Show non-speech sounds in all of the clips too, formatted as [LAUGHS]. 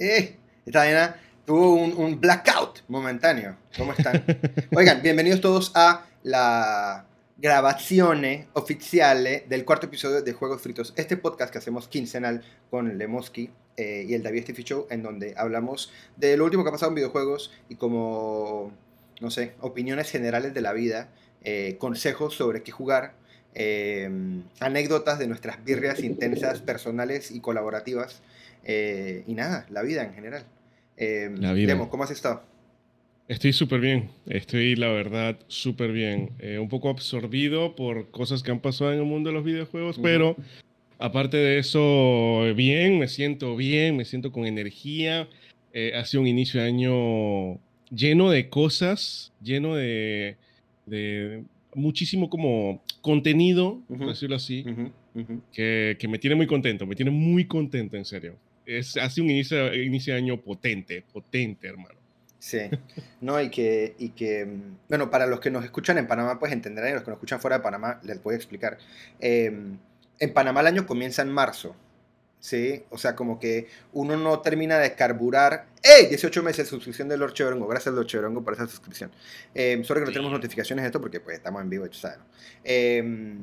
Eh, esta vaina tuvo un, un blackout momentáneo. ¿Cómo están? [LAUGHS] Oigan, bienvenidos todos a la grabazione oficiale del cuarto episodio de Juegos Fritos, este podcast que hacemos quincenal con Lemoski eh, y el David Steffi Show, en donde hablamos de lo último que ha pasado en videojuegos y como, no sé, opiniones generales de la vida, eh, consejos sobre qué jugar, eh, anécdotas de nuestras birrias intensas, personales y colaborativas, eh, y nada, la vida en general. Eh, La vida. Lemo, ¿cómo has estado? Estoy súper bien, estoy la verdad súper bien. Eh, un poco absorbido por cosas que han pasado en el mundo de los videojuegos, Ujú. pero aparte de eso, bien, me siento bien, me siento con energía. Eh, ha sido un inicio de año lleno de cosas, lleno de, de muchísimo como contenido, por Ujú. decirlo así, Ujú, ujú. que, que me tiene muy contento, me tiene muy contento, en serio. Es, ha sido un inicio, inicio de año potente, potente, hermano. Sí, no, y que, y que, mm, bueno, para los que nos escuchan en Panamá, pues entenderán, y los que nos escuchan fuera de Panamá, les voy a explicar. Eh, en Panamá el año comienza en marzo, ¿sí? O sea, como que uno no termina de carburar. ¡Ey! 18 meses de suscripción de Lord Cheverongo. Gracias, Lord Cheverongo, por esa suscripción. Eh, solo que no tenemos notificaciones de esto porque pues estamos en vivo, tú sabes, ¿no? Eh,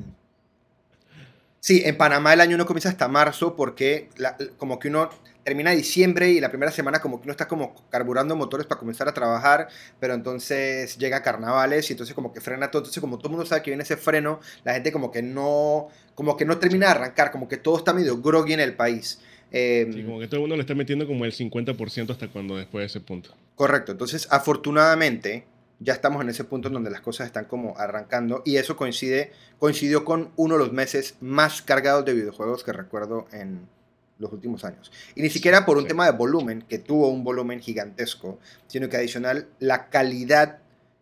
Sí, en Panamá el año no comienza hasta marzo porque la- como que uno termina diciembre y la primera semana como que uno está como carburando motores para comenzar a trabajar, pero entonces llega carnavales y entonces como que frena todo, entonces como todo el mundo sabe que viene ese freno, la gente como que no, como que no termina de arrancar, como que todo está medio groggy en el país. Eh, Sí, como que todo el mundo le está metiendo como el 50% hasta cuando después de ese punto. Correcto, entonces afortunadamente ya estamos en ese punto en donde las cosas están como arrancando y eso coincide, coincidió con uno de los meses más cargados de videojuegos que recuerdo en los últimos años. Y ni siquiera por un sí. tema de volumen, que tuvo un volumen gigantesco, sino que adicional la calidad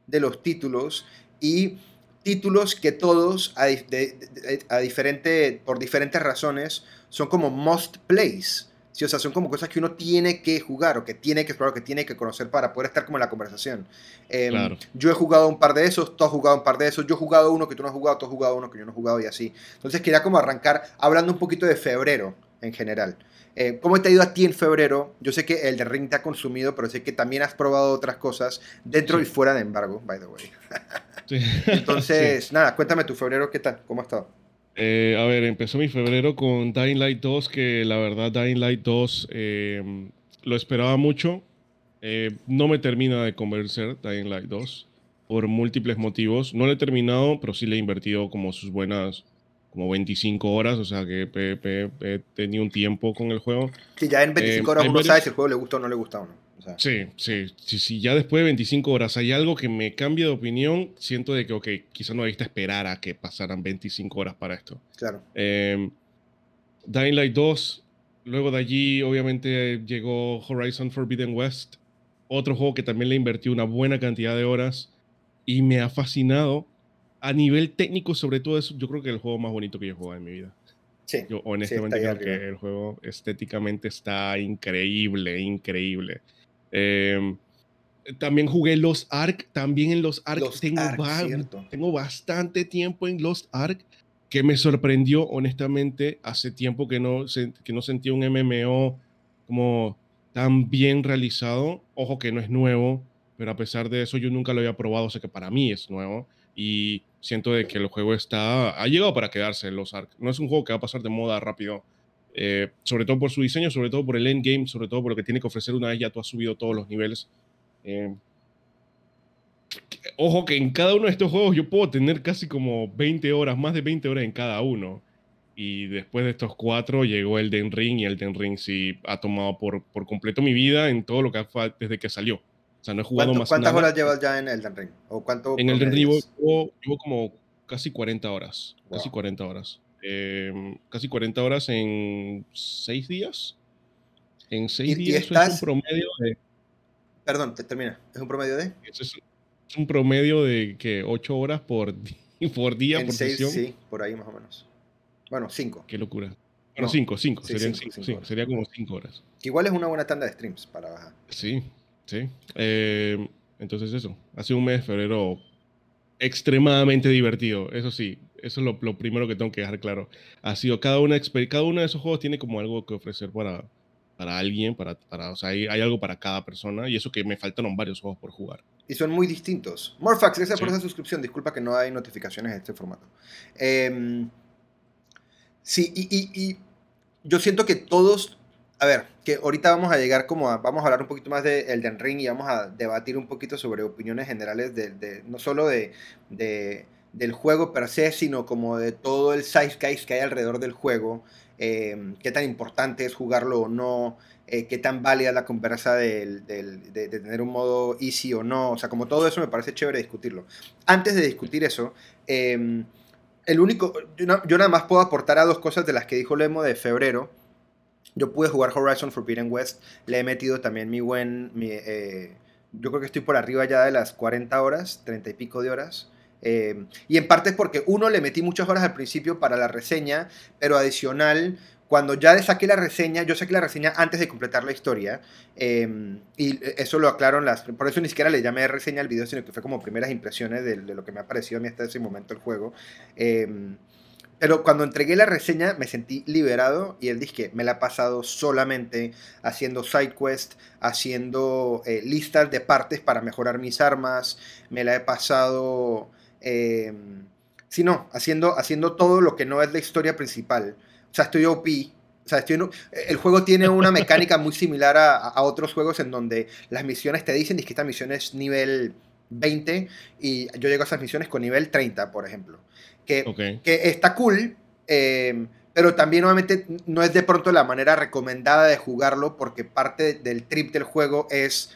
de los títulos y títulos que todos a, di- de- de- a diferente, por diferentes razones son como must plays. Sí, o sea, son como cosas que uno tiene que jugar o que tiene que explorar o que tiene que conocer para poder estar como en la conversación. Em, Claro. Yo he jugado un par de esos, tú has jugado un par de esos, yo he jugado uno que tú no has jugado, tú has jugado uno que yo no he jugado y así. Entonces quería como arrancar hablando un poquito de febrero en general. Eh, ¿Cómo te ha ido a ti en febrero? Yo sé que el de Ring te ha consumido, pero sé que también has probado otras cosas dentro Sí. y fuera de embargo, by the way. Sí. [LAUGHS] Entonces, Sí. nada, cuéntame tu febrero, ¿qué tal? ¿Cómo ha estado? Eh, a ver, empezó mi febrero con Dying Light 2, que la verdad Dying Light 2 eh, lo esperaba mucho. Eh, no me termina de convencer Dying Light 2 por múltiples motivos. No lo he terminado, pero sí le he invertido como sus buenas, como 25 horas, o sea que he, he- he tenido un tiempo con el juego. Si ya en 25 Eh, horas uno varios- sabe si el juego le gusta o no le gusta o no. O sea, Sí, sí, sí, sí, ya después de 25 horas hay algo que me cambia de opinión, siento de que, ok, quizás no debiste esperar a que pasaran 25 horas para esto. claro. Eh, Dying Light 2, luego de allí obviamente llegó Horizon Forbidden West, otro juego que también le invertí una buena cantidad de horas y me ha fascinado. A nivel técnico, sobre todo, es yo creo que el juego más bonito que yo he jugado en mi vida. Sí. Yo Sí, honestamente ahí creo que arriba. el juego estéticamente está increíble, increíble. Eh, también jugué Lost Ark, también en Lost Ark Lost tengo, Ark, ba- tengo bastante tiempo en Lost Ark que me sorprendió honestamente. Hace tiempo que no, que no sentía un MMO como tan bien realizado. Ojo que no es nuevo, pero a pesar de eso yo nunca lo había probado, o sea que para mí es nuevo y siento de que el juego está ha llegado para quedarse los Ark. No es un juego que va a pasar de moda rápido, eh, sobre todo por su diseño, sobre todo por el endgame, sobre todo por lo que tiene que ofrecer una vez ya tú has subido todos los niveles. Eh, ojo que en cada uno de estos juegos yo puedo tener casi como 20 horas, más de 20 horas en cada uno. Y después de estos cuatro llegó el Den Ring y el Den Ring sí ha tomado por, por completo mi vida en todo lo que ha desde que salió. O sea, no he jugado ¿Cuánto- más ¿Cuántas nada. horas llevas ya en Elden Ring? ¿O cuánto En el Ring llevo, llevo- como casi 40 horas. Casi Wow. 40 horas. Eh, casi 40 horas en 6 días. En 6 Y- y días eso es estás- un promedio de... Perdón, te termina. ¿Es un promedio de? eso es, un promedio de que 8 horas por, [LAUGHS] por día, en por 6, sesión. sí, por ahí más o menos. Bueno, 5. Qué locura. No. Bueno, 5, 5. Sí, serían cinco, 5. cinco horas. sería como 5 horas. Igual es una buena tanda de streams para bajar. Sí, sí. Eh, entonces eso. Ha sido un mes de febrero extremadamente divertido. Eso sí, eso es lo, lo primero que tengo que dejar claro. Ha sido cada una cada uno de esos juegos tiene como algo que ofrecer para, para alguien, para, para, o sea, hay, hay, algo para cada persona y eso que me faltaron varios juegos por jugar. Y son muy distintos. Morfax, gracias por esa suscripción. Disculpa que no hay notificaciones en este formato. Eh, sí, y, y, y, yo siento que todos, a ver, que ahorita vamos a llegar como a, vamos a hablar un poquito más de Elden Ring y vamos a debatir un poquito sobre opiniones generales de, de no solo de, de, del juego per se, sino como de todo el zeitgeist que hay alrededor del juego. Eh, qué tan importante es jugarlo o no, eh, qué tan válida la conversa de, tener un modo easy o no, o sea, como todo eso me parece chévere discutirlo. Antes de discutir eso, eh, el único, yo, yo, nada más puedo aportar a dos cosas de las que dijo Lemo de febrero. Yo pude jugar Horizon Forbidden West, le he metido también mi buen, mi, eh, yo creo que estoy por arriba ya de las 40 horas, 30 y pico de horas. Eh, y en parte es porque uno le metí muchas horas al principio para la reseña, pero adicional, cuando ya saqué la reseña, yo saqué la reseña antes de completar la historia, eh, y eso lo aclaro en las... Por eso ni siquiera le llamé reseña al video, sino que fue como primeras impresiones de, de lo que me ha parecido a mí hasta ese momento el juego. Eh, pero cuando entregué la reseña me sentí liberado y el disque me la ha pasado solamente haciendo side quest, haciendo eh, listas de partes para mejorar mis armas, me la he pasado... Eh, sí, no, haciendo, haciendo todo lo que no es la historia principal. O sea, estoy OP. O sea, estoy, el juego tiene una mecánica muy similar a, a, otros juegos en donde las misiones te dicen que esta misión es nivel 20 y yo llego a esas misiones con nivel 30, por ejemplo. Que, okay. que está cool, eh, pero también obviamente no es de pronto la manera recomendada de jugarlo porque parte del trip del juego es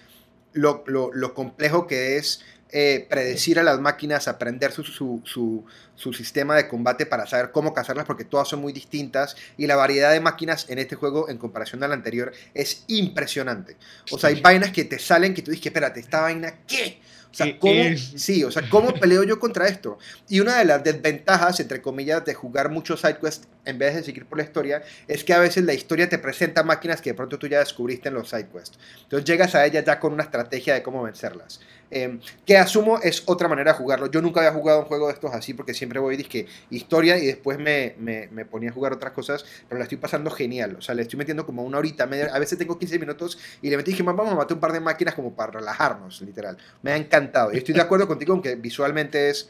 lo, lo, lo complejo que es eh, predecir a las máquinas, aprender su, su, su, su, sistema de combate para saber cómo cazarlas, porque todas son muy distintas y la variedad de máquinas en este juego en comparación al anterior es impresionante. O sea, hay vainas que te salen que tú dices, espérate, esta vaina, ¿qué? O sea, ¿cómo, sí, o sea, ¿cómo peleo yo contra esto? Y una de las desventajas, entre comillas, de jugar muchos sidequests en vez de seguir por la historia, es que a veces la historia te presenta máquinas que de pronto tú ya descubriste en los sidequests. Entonces llegas a ellas ya con una estrategia de cómo vencerlas. Eh, que asumo es otra manera de jugarlo. Yo nunca había jugado un juego de estos así porque siempre voy a que historia y después me, me, ponía a jugar otras cosas, pero la estoy pasando genial. O sea, le estoy metiendo como una horita, media, a veces tengo 15 minutos y le metí dije, vamos a matar un par de máquinas como para relajarnos, literal. Me ha encantado. Y estoy de acuerdo contigo aunque visualmente es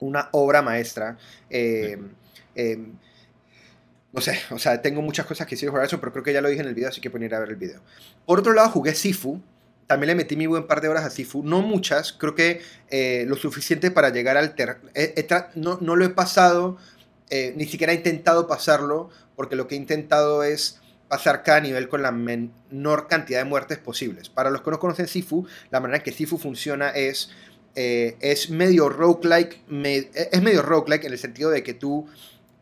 una obra maestra. Eh, eh, no sé, o sea, tengo muchas cosas que decir sobre eso, pero creo que ya lo dije en el video, así que ir a ver el video. Por otro lado, jugué Sifu, también le metí mi buen par de horas a Sifu. No muchas, creo que eh, lo suficiente para llegar al... Ter no, no, lo he pasado, eh, ni siquiera he intentado pasarlo, porque lo que he intentado es pasar cada nivel con la menor cantidad de muertes posibles. Para los que no conocen Sifu, la manera en que Sifu funciona es... Eh, es medio roguelike, me, es medio roguelike en el sentido de que tú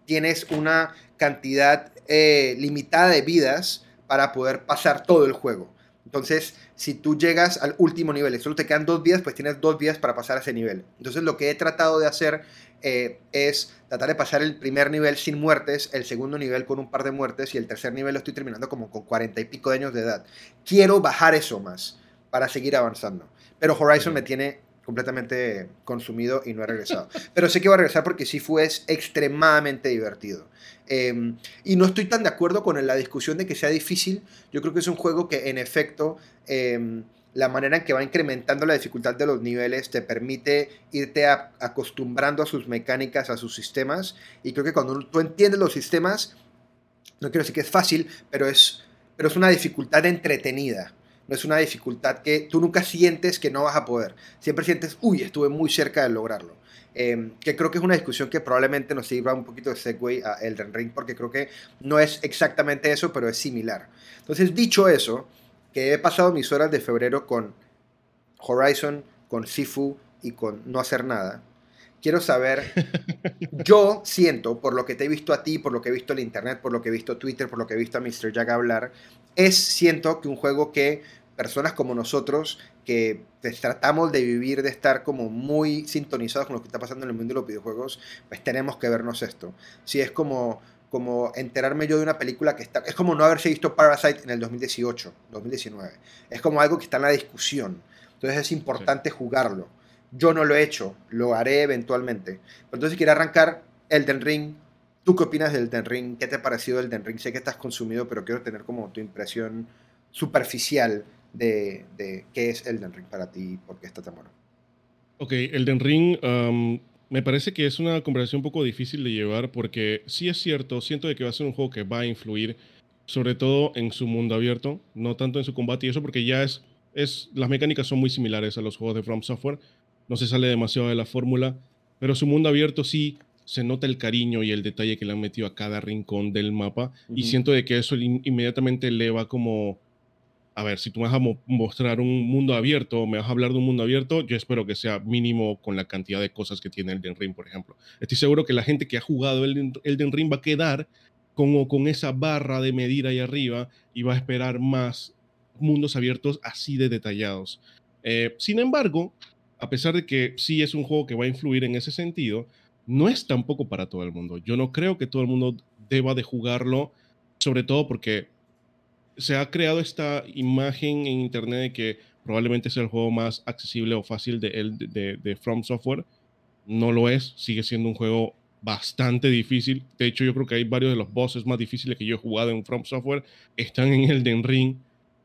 tienes una cantidad limitada de vidas para poder pasar todo el juego. Entonces, si tú llegas al último nivel y solo te quedan dos vidas, pues tienes dos vidas para pasar a ese nivel. Entonces lo que he tratado de hacer eh, es tratar de pasar el primer nivel sin muertes, el segundo nivel con un par de muertes y el tercer nivel lo estoy terminando como con cuarenta y pico de años de edad. Quiero bajar eso más para seguir avanzando. Pero Horizon me tiene completamente consumido y no he regresado. Pero sé que va a regresar porque Sifu es extremadamente divertido. Eh, y no estoy tan de acuerdo con la discusión de que sea difícil. Yo creo que es un juego que en efecto eh, la manera en que va incrementando la dificultad de los niveles te permite irte acostumbrando a sus mecánicas, a sus sistemas. Y creo que cuando tú entiendes los sistemas, no quiero decir que es fácil, pero es, pero es una dificultad entretenida no es una dificultad que tú nunca sientes que no vas a poder. Siempre sientes, uy, estuve muy cerca de lograrlo. Eh, que creo que es una discusión que probablemente nos sirva un poquito de segue a Elden Ring, porque creo que no es exactamente eso, pero es similar. Entonces, dicho eso, que he pasado mis horas de febrero con Horizon, con Sifu y con no hacer nada, quiero saber, yo siento, por lo que te he visto a ti, por lo que he visto en internet, por lo que he visto Twitter, por lo que he visto a Mr. Jack hablar, es siento que un juego que personas como nosotros, que pues, tratamos de vivir, de estar como muy sintonizados con lo que está pasando en el mundo de los videojuegos, pues tenemos que vernos esto. Si es como como enterarme yo de una película que está... Es como no haberse visto Parasite en el 2018, 2019. Es como algo que está en la discusión. Entonces es importante sí. jugarlo. Yo no lo he hecho, lo haré eventualmente. Pero entonces quiero arrancar Elden Ring, ¿Tú qué opinas del Den Ring? ¿Qué te ha parecido el Den Ring? Sé que estás consumido, pero quiero tener como tu impresión superficial de, qué es Elden Ring para ti y por qué está tan bueno. Ok, Elden Ring me parece que es una conversación un poco difícil de llevar porque sí es cierto, siento de que va a ser un juego que va a influir sobre todo en su mundo abierto, no tanto en su combate y eso porque ya es, es las mecánicas son muy similares a los juegos de From Software, no se sale demasiado de la fórmula, pero su mundo abierto sí se nota el cariño y el detalle que le han metido a cada rincón del mapa y siento de que eso inmediatamente le va como a ver, si tú me vas a mostrar un mundo abierto, me vas a hablar de un mundo abierto, yo espero que sea mínimo con la cantidad de cosas que tiene Elden Ring, por ejemplo. Estoy seguro que la gente que ha jugado Elden, Elden Ring va a quedar como con esa barra de medir ahí arriba y va a esperar más mundos abiertos así de detallados. Eh, sin embargo, a pesar de que sí es un juego que va a influir en ese sentido, no es tampoco para todo el mundo. Yo no creo que todo el mundo deba de jugarlo, sobre todo porque se ha creado esta imagen en internet de que probablemente sea el juego más accesible o fácil de, de, From Software. No lo es, sigue siendo un juego bastante difícil. De hecho, yo creo que hay varios de los bosses más difíciles que yo he jugado en From Software están en el Den Ring.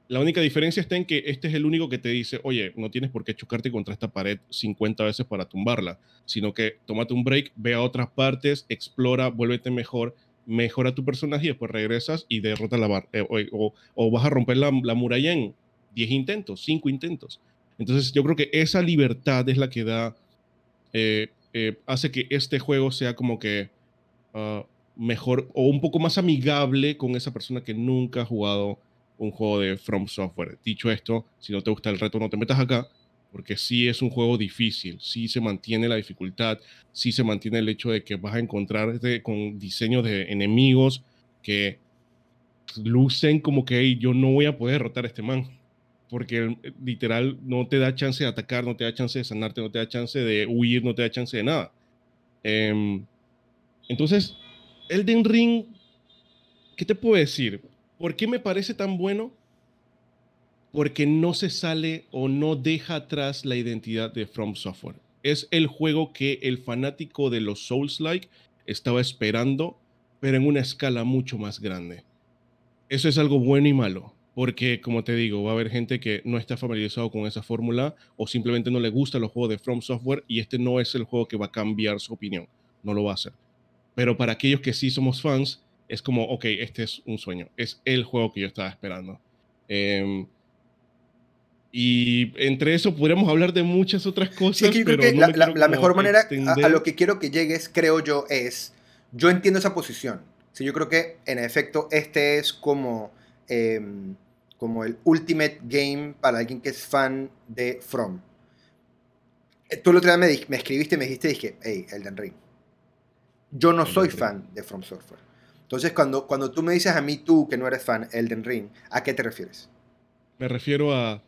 La única diferencia está en que este es el único que te dice, oye, no tienes por qué chocarte contra esta pared 50 veces para tumbarla, sino que tómate un break, ve a otras partes, explora, vuélvete mejor mejora tu personaje y después regresas y derrotas la barra. Eh, o, vas a romper la, muralla en 10 intentos, 5 intentos. Entonces yo creo que esa libertad es la que da, eh, eh, hace que este juego sea como que ah, mejor o un poco más amigable con esa persona que nunca ha jugado un juego de From Software. Dicho esto, si no te gusta el reto, no te metas acá porque sí es un juego difícil, sí se mantiene la dificultad, sí se mantiene el hecho de que vas a encontrarte con diseños de enemigos que lucen como que yo no voy a poder derrotar a este man, porque literal no te da chance de atacar, no te da chance de sanarte, no te da chance de huir, no te da chance de nada. Em, entonces, Elden Ring, ¿qué te puedo decir? ¿Por qué me parece tan bueno? porque no se sale o no deja atrás la identidad de From Software. Es el juego que el fanático de los Souls-like estaba esperando, pero en una escala mucho más grande. Eso es algo bueno y malo, porque como te digo, va a haber gente que no está familiarizado con esa fórmula o simplemente no le gusta los juegos de From Software y este no es el juego que va a cambiar su opinión, no lo va a hacer. Pero para aquellos que sí somos fans, es como, ok, este es un sueño, es el juego que yo estaba esperando. Eh, y entre eso podríamos hablar de muchas otras cosas. Sí, pero la, mejor manera a, lo que quiero que llegues, creo yo, es, yo entiendo esa posición. Sí, yo creo que en efecto este es como, em, como el ultimate game para alguien que es fan de From. Eh, tú el otro día me, me escribiste y me dijiste, dije, hey, Elden Ring. Yo no soy fan de From Software. Entonces, cuando, cuando tú me dices a mí, tú que no eres fan, Elden Ring, ¿a qué te refieres? Me refiero a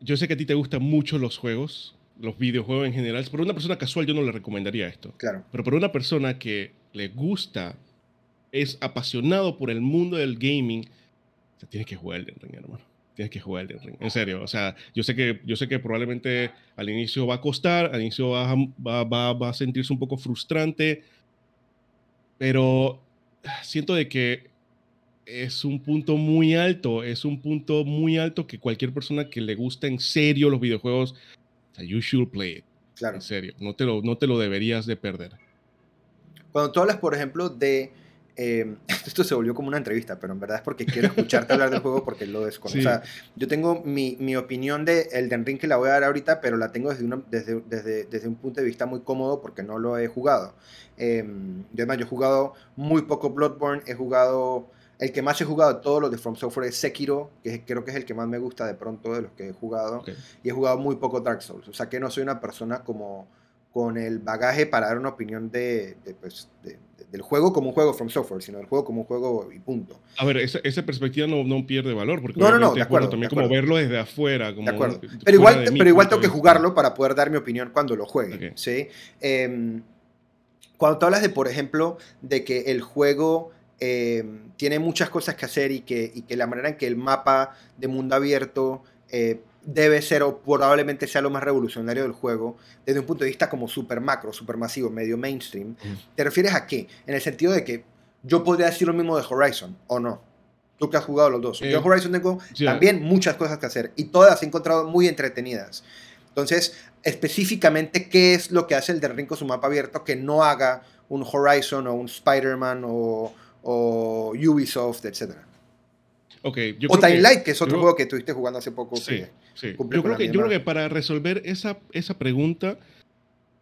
yo sé que a ti te gustan mucho los juegos, los videojuegos en general. Pero una persona casual yo no le recomendaría esto. Claro. Pero para una persona que le gusta, es apasionado por el mundo del gaming, o tienes que jugar Elden Ring, hermano. Tienes que jugar Elden Ring. En serio. O sea, yo sé que, yo sé que probablemente al inicio va a costar, al inicio va va, va, va a sentirse un poco frustrante, pero siento de que es un punto muy alto, es un punto muy alto que cualquier persona que le gusta en serio los videojuegos, you should play it. Claro. En serio, no te, lo, no te lo deberías de perder. Cuando tú hablas, por ejemplo, de... Eh, [LAUGHS] esto se volvió como una entrevista, pero en verdad es porque quiero escucharte hablar del juego porque lo desconozco. O sea, yo tengo mi, mi, opinión de Elden Ring que la voy a dar ahorita, pero la tengo desde, una, desde, desde, desde un punto de vista muy cómodo porque no lo he jugado. Eh, además, yo he jugado muy poco Bloodborne, he jugado el que más he jugado de todos los de From Software es Sekiro, que creo que es el que más me gusta de pronto de los que he jugado. Y he jugado muy poco Dark Souls. O sea que no soy una persona como con el bagaje para dar una opinión de, pues, del juego como un juego From Software, sino del juego como un juego y punto. A ver, esa, esa perspectiva no, no, pierde valor, porque no, no, no, de acuerdo, también como verlo desde afuera. Como de acuerdo. Pero igual, pero igual tengo que jugarlo para poder dar mi opinión cuando lo juegue. ¿sí? Em, cuando tú hablas de, por ejemplo, de que el juego eh, tiene muchas cosas que hacer y que, y que, la manera en que el mapa de mundo abierto eh, debe ser o probablemente sea lo más revolucionario del juego desde un punto de vista como super macro, super masivo, medio mainstream. ¿Te refieres a qué? En el sentido de que yo podría decir lo mismo de Horizon, ¿o no? Tú que has jugado los dos. yo en Horizon tengo también muchas cosas que hacer y todas he encontrado muy entretenidas. Entonces, específicamente, ¿qué es lo que hace el de Ring con su mapa abierto que no haga un Horizon o un Spider-Man o, Ubisoft, etcétera? Okay, o Time Light, que es otro juego que estuviste jugando hace poco. Sí, sí. Yo, creo que, yo creo que para resolver esa, esa pregunta,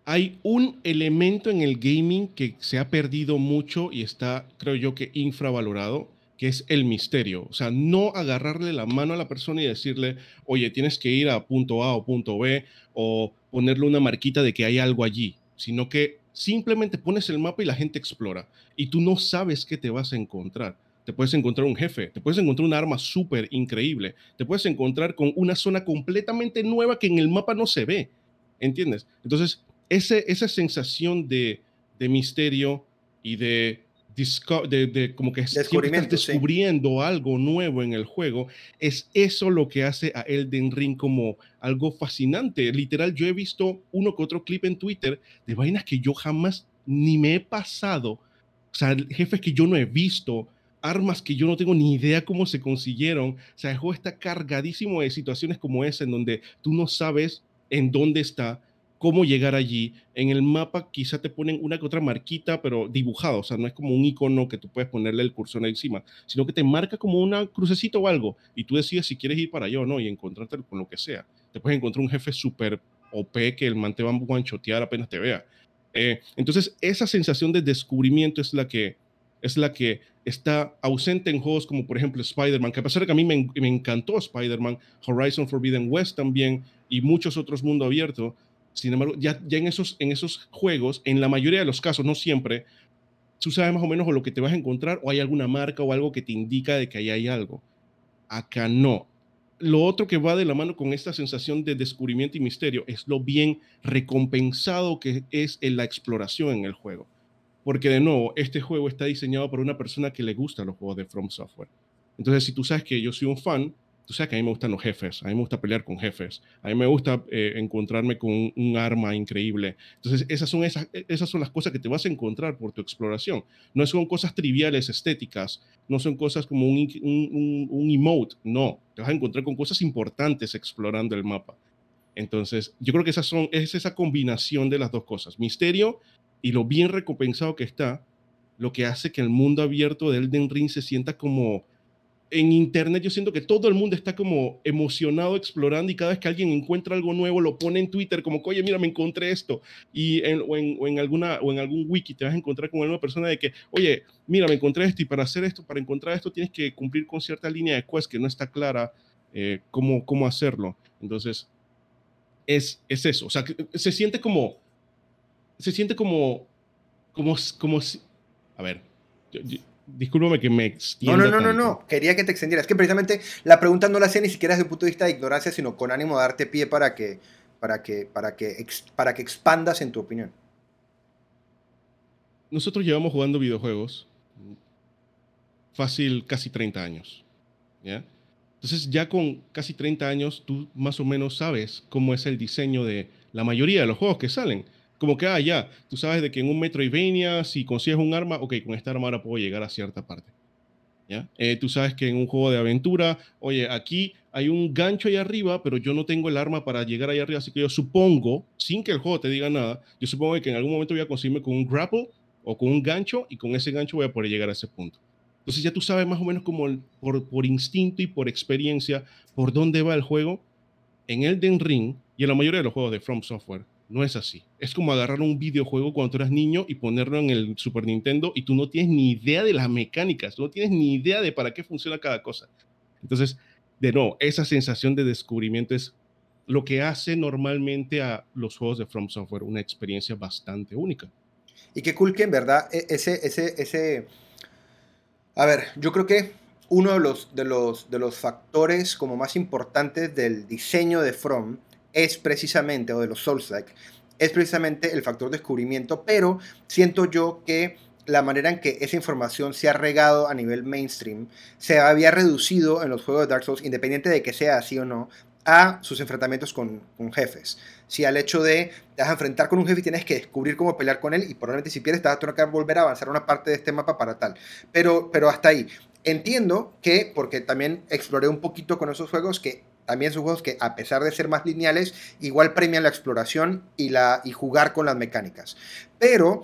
hay un elemento en el gaming que se ha perdido mucho y está, creo yo, que infravalorado, que es el misterio. O sea, no agarrarle la mano a la persona y decirle, oye, tienes que ir a punto A o punto B, o ponerle una marquita de que hay algo allí, sino que simplemente pones el mapa y la gente explora. Y tú no sabes qué te vas a encontrar. Te puedes encontrar un jefe, te puedes encontrar un arma súper increíble, te puedes encontrar con una zona completamente nueva que en el mapa no se ve. ¿Entiendes? Entonces, ese, esa sensación de, de misterio y de de, como que estás descubriendo algo nuevo en el juego, es eso lo que hace a Elden Ring como algo fascinante. Literal, yo he visto uno que otro clip en Twitter de vainas que yo jamás ni me he pasado. O sea, jefes que yo no he visto, armas que yo no tengo ni idea cómo se consiguieron. O sea, el juego está cargadísimo de situaciones como esa en donde tú no sabes en dónde está, cómo llegar allí. En el mapa quizá te ponen una que otra marquita, pero dibujado, o sea, no es como un icono que tú puedes ponerle el cursor encima, sino que te marca como una crucecita o algo y tú decides si quieres ir para allá o no y encontrarte con lo que sea. Te puedes encontrar un jefe súper OP que el man te va a guanchotear apenas te vea. Eh, entonces, esa sensación de descubrimiento es la que es la que está ausente en juegos como por ejemplo Spider-Man, que a pesar de que a mí me, me encantó Spider-Man, Horizon Forbidden West también y muchos otros mundo abierto, sin embargo, ya, en, esos, juegos, en la mayoría de los casos, no siempre, tú sabes más o menos lo que te vas a encontrar o hay alguna marca o algo que te indica de que ahí hay algo. Acá no. Lo otro que va de la mano con esta sensación de descubrimiento y misterio es lo bien recompensado que es en la exploración en el juego. Porque de nuevo, este juego está diseñado por una persona que le gusta los juegos de From Software. Entonces, si tú sabes que yo soy un fan, tú sabes que a mí me gustan los jefes, a mí me gusta pelear con jefes, a mí me gusta eh, encontrarme con un, arma increíble. Entonces, esas son, esas, esas son las cosas que te vas a encontrar por tu exploración. No son cosas triviales, estéticas, no son cosas como un, un, un emote, no, te vas a encontrar con cosas importantes explorando el mapa. Entonces, yo creo que esas son, es esa combinación de las dos cosas, misterio y lo bien recompensado que está, lo que hace que el mundo abierto de Elden Ring se sienta como en internet yo siento que todo el mundo está como emocionado explorando y cada vez que alguien encuentra algo nuevo lo pone en Twitter como oye mira me encontré esto y en, o, en, alguna o en algún wiki te vas a encontrar con una persona de que oye mira me encontré esto y para hacer esto para encontrar esto tienes que cumplir con cierta línea de quest que no está clara eh, cómo, cómo hacerlo entonces es, es eso o sea se siente como se siente como como como a ver yo, discúlpame que me extienda. No, no, no, no, no, quería que te extendieras. Es que precisamente la pregunta no la hacía ni siquiera desde el punto de vista de ignorancia, sino con ánimo de darte pie para que, para que, para que, para que expandas en tu opinión. Nosotros llevamos jugando videojuegos fácil casi 30 años. ¿ya? Entonces ya con casi 30 años tú más o menos sabes cómo es el diseño de la mayoría de los juegos que salen como que, ah, ya, tú sabes de que en un Metroidvania, si consigues un arma, ok, con esta arma ahora puedo llegar a cierta parte. ¿Ya? Eh, tú sabes que en un juego de aventura, oye, aquí hay un gancho ahí arriba, pero yo no tengo el arma para llegar ahí arriba, así que yo supongo, sin que el juego te diga nada, yo supongo que en algún momento voy a conseguirme con un grapple o con un gancho y con ese gancho voy a poder llegar a ese punto. Entonces ya tú sabes más o menos como por, por instinto y por experiencia por dónde va el juego. En Elden Ring y en la mayoría de los juegos de From Software, no es así. Es como agarrar un videojuego cuando tú eras niño y ponerlo en el Super Nintendo y tú no tienes ni idea de las mecánicas, no tienes ni idea de para qué funciona cada cosa. Entonces, de nuevo, esa sensación de descubrimiento es lo que hace normalmente a los juegos de From Software una experiencia bastante única. Y qué cool que en verdad e, ese, ese, ese... A ver, yo creo que uno de los, de los, de los factores como más importantes del diseño de From es precisamente, o de los Souls-like, es precisamente el factor descubrimiento, pero siento yo que la manera en que esa información se ha regado a nivel mainstream se había reducido en los juegos de Dark Souls, independiente de que sea así o no, a sus enfrentamientos con, jefes. Si al hecho de te vas a enfrentar con un jefe y tienes que descubrir cómo pelear con él y probablemente si pierdes te vas a tener que volver a avanzar una parte de este mapa para tal. Pero, pero hasta ahí. Entiendo que, porque también exploré un poquito con esos juegos, que también son juegos que a pesar de ser más lineales, igual premian la exploración y, la, y jugar con las mecánicas. Pero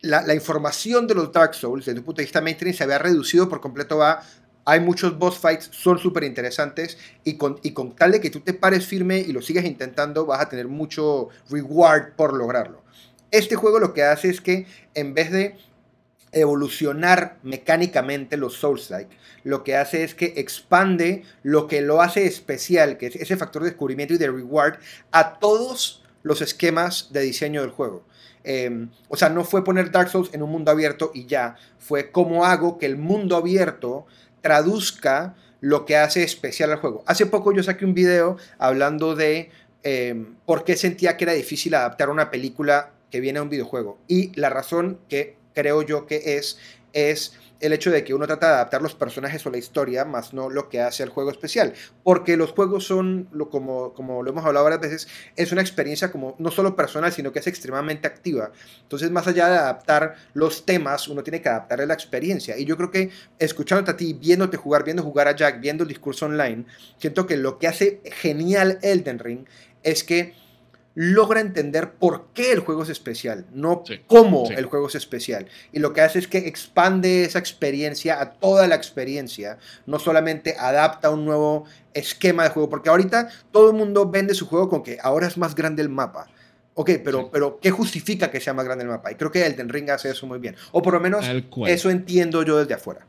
la, información de los Dark Souls, desde un punto de vista mainstream, se había reducido por completo a hay muchos boss fights, son súper interesantes y con, y con tal de que tú te pares firme y lo sigas intentando, vas a tener mucho reward por lograrlo. Este juego lo que hace es que en vez de evolucionar mecánicamente los Souls-like, lo que hace es que expande lo que lo hace especial, que es ese factor de descubrimiento y de reward, a todos los esquemas de diseño del juego. Em, o sea, no fue poner Dark Souls en un mundo abierto y ya, fue cómo hago que el mundo abierto traduzca lo que hace especial al juego. Hace poco yo saqué un video hablando de em, por qué sentía que era difícil adaptar una película que viene a un videojuego. Y la razón que creo yo que es, es el hecho de que uno trata de adaptar los personajes o la historia, más no lo que hace el juego especial. Porque los juegos son, como, como lo hemos hablado varias veces, es una experiencia como no solo personal, sino que es extremadamente activa. Entonces, más allá de adaptar los temas, uno tiene que adaptar la experiencia. Y yo creo que escuchándote a ti, viéndote jugar, viendo jugar a Jack, viendo el discurso online, siento que lo que hace genial Elden Ring es que logra entender por qué el juego es especial, no cómo el juego es especial. Y lo que hace es que expande esa experiencia a toda la experiencia, no solamente adapta un nuevo esquema de juego, porque ahorita todo el mundo vende su juego con que ahora es más grande el mapa. Ok, pero, pero ¿qué justifica que sea más grande el mapa? Y creo que Elden Ring hace eso muy bien. O por lo menos eso entiendo yo desde afuera.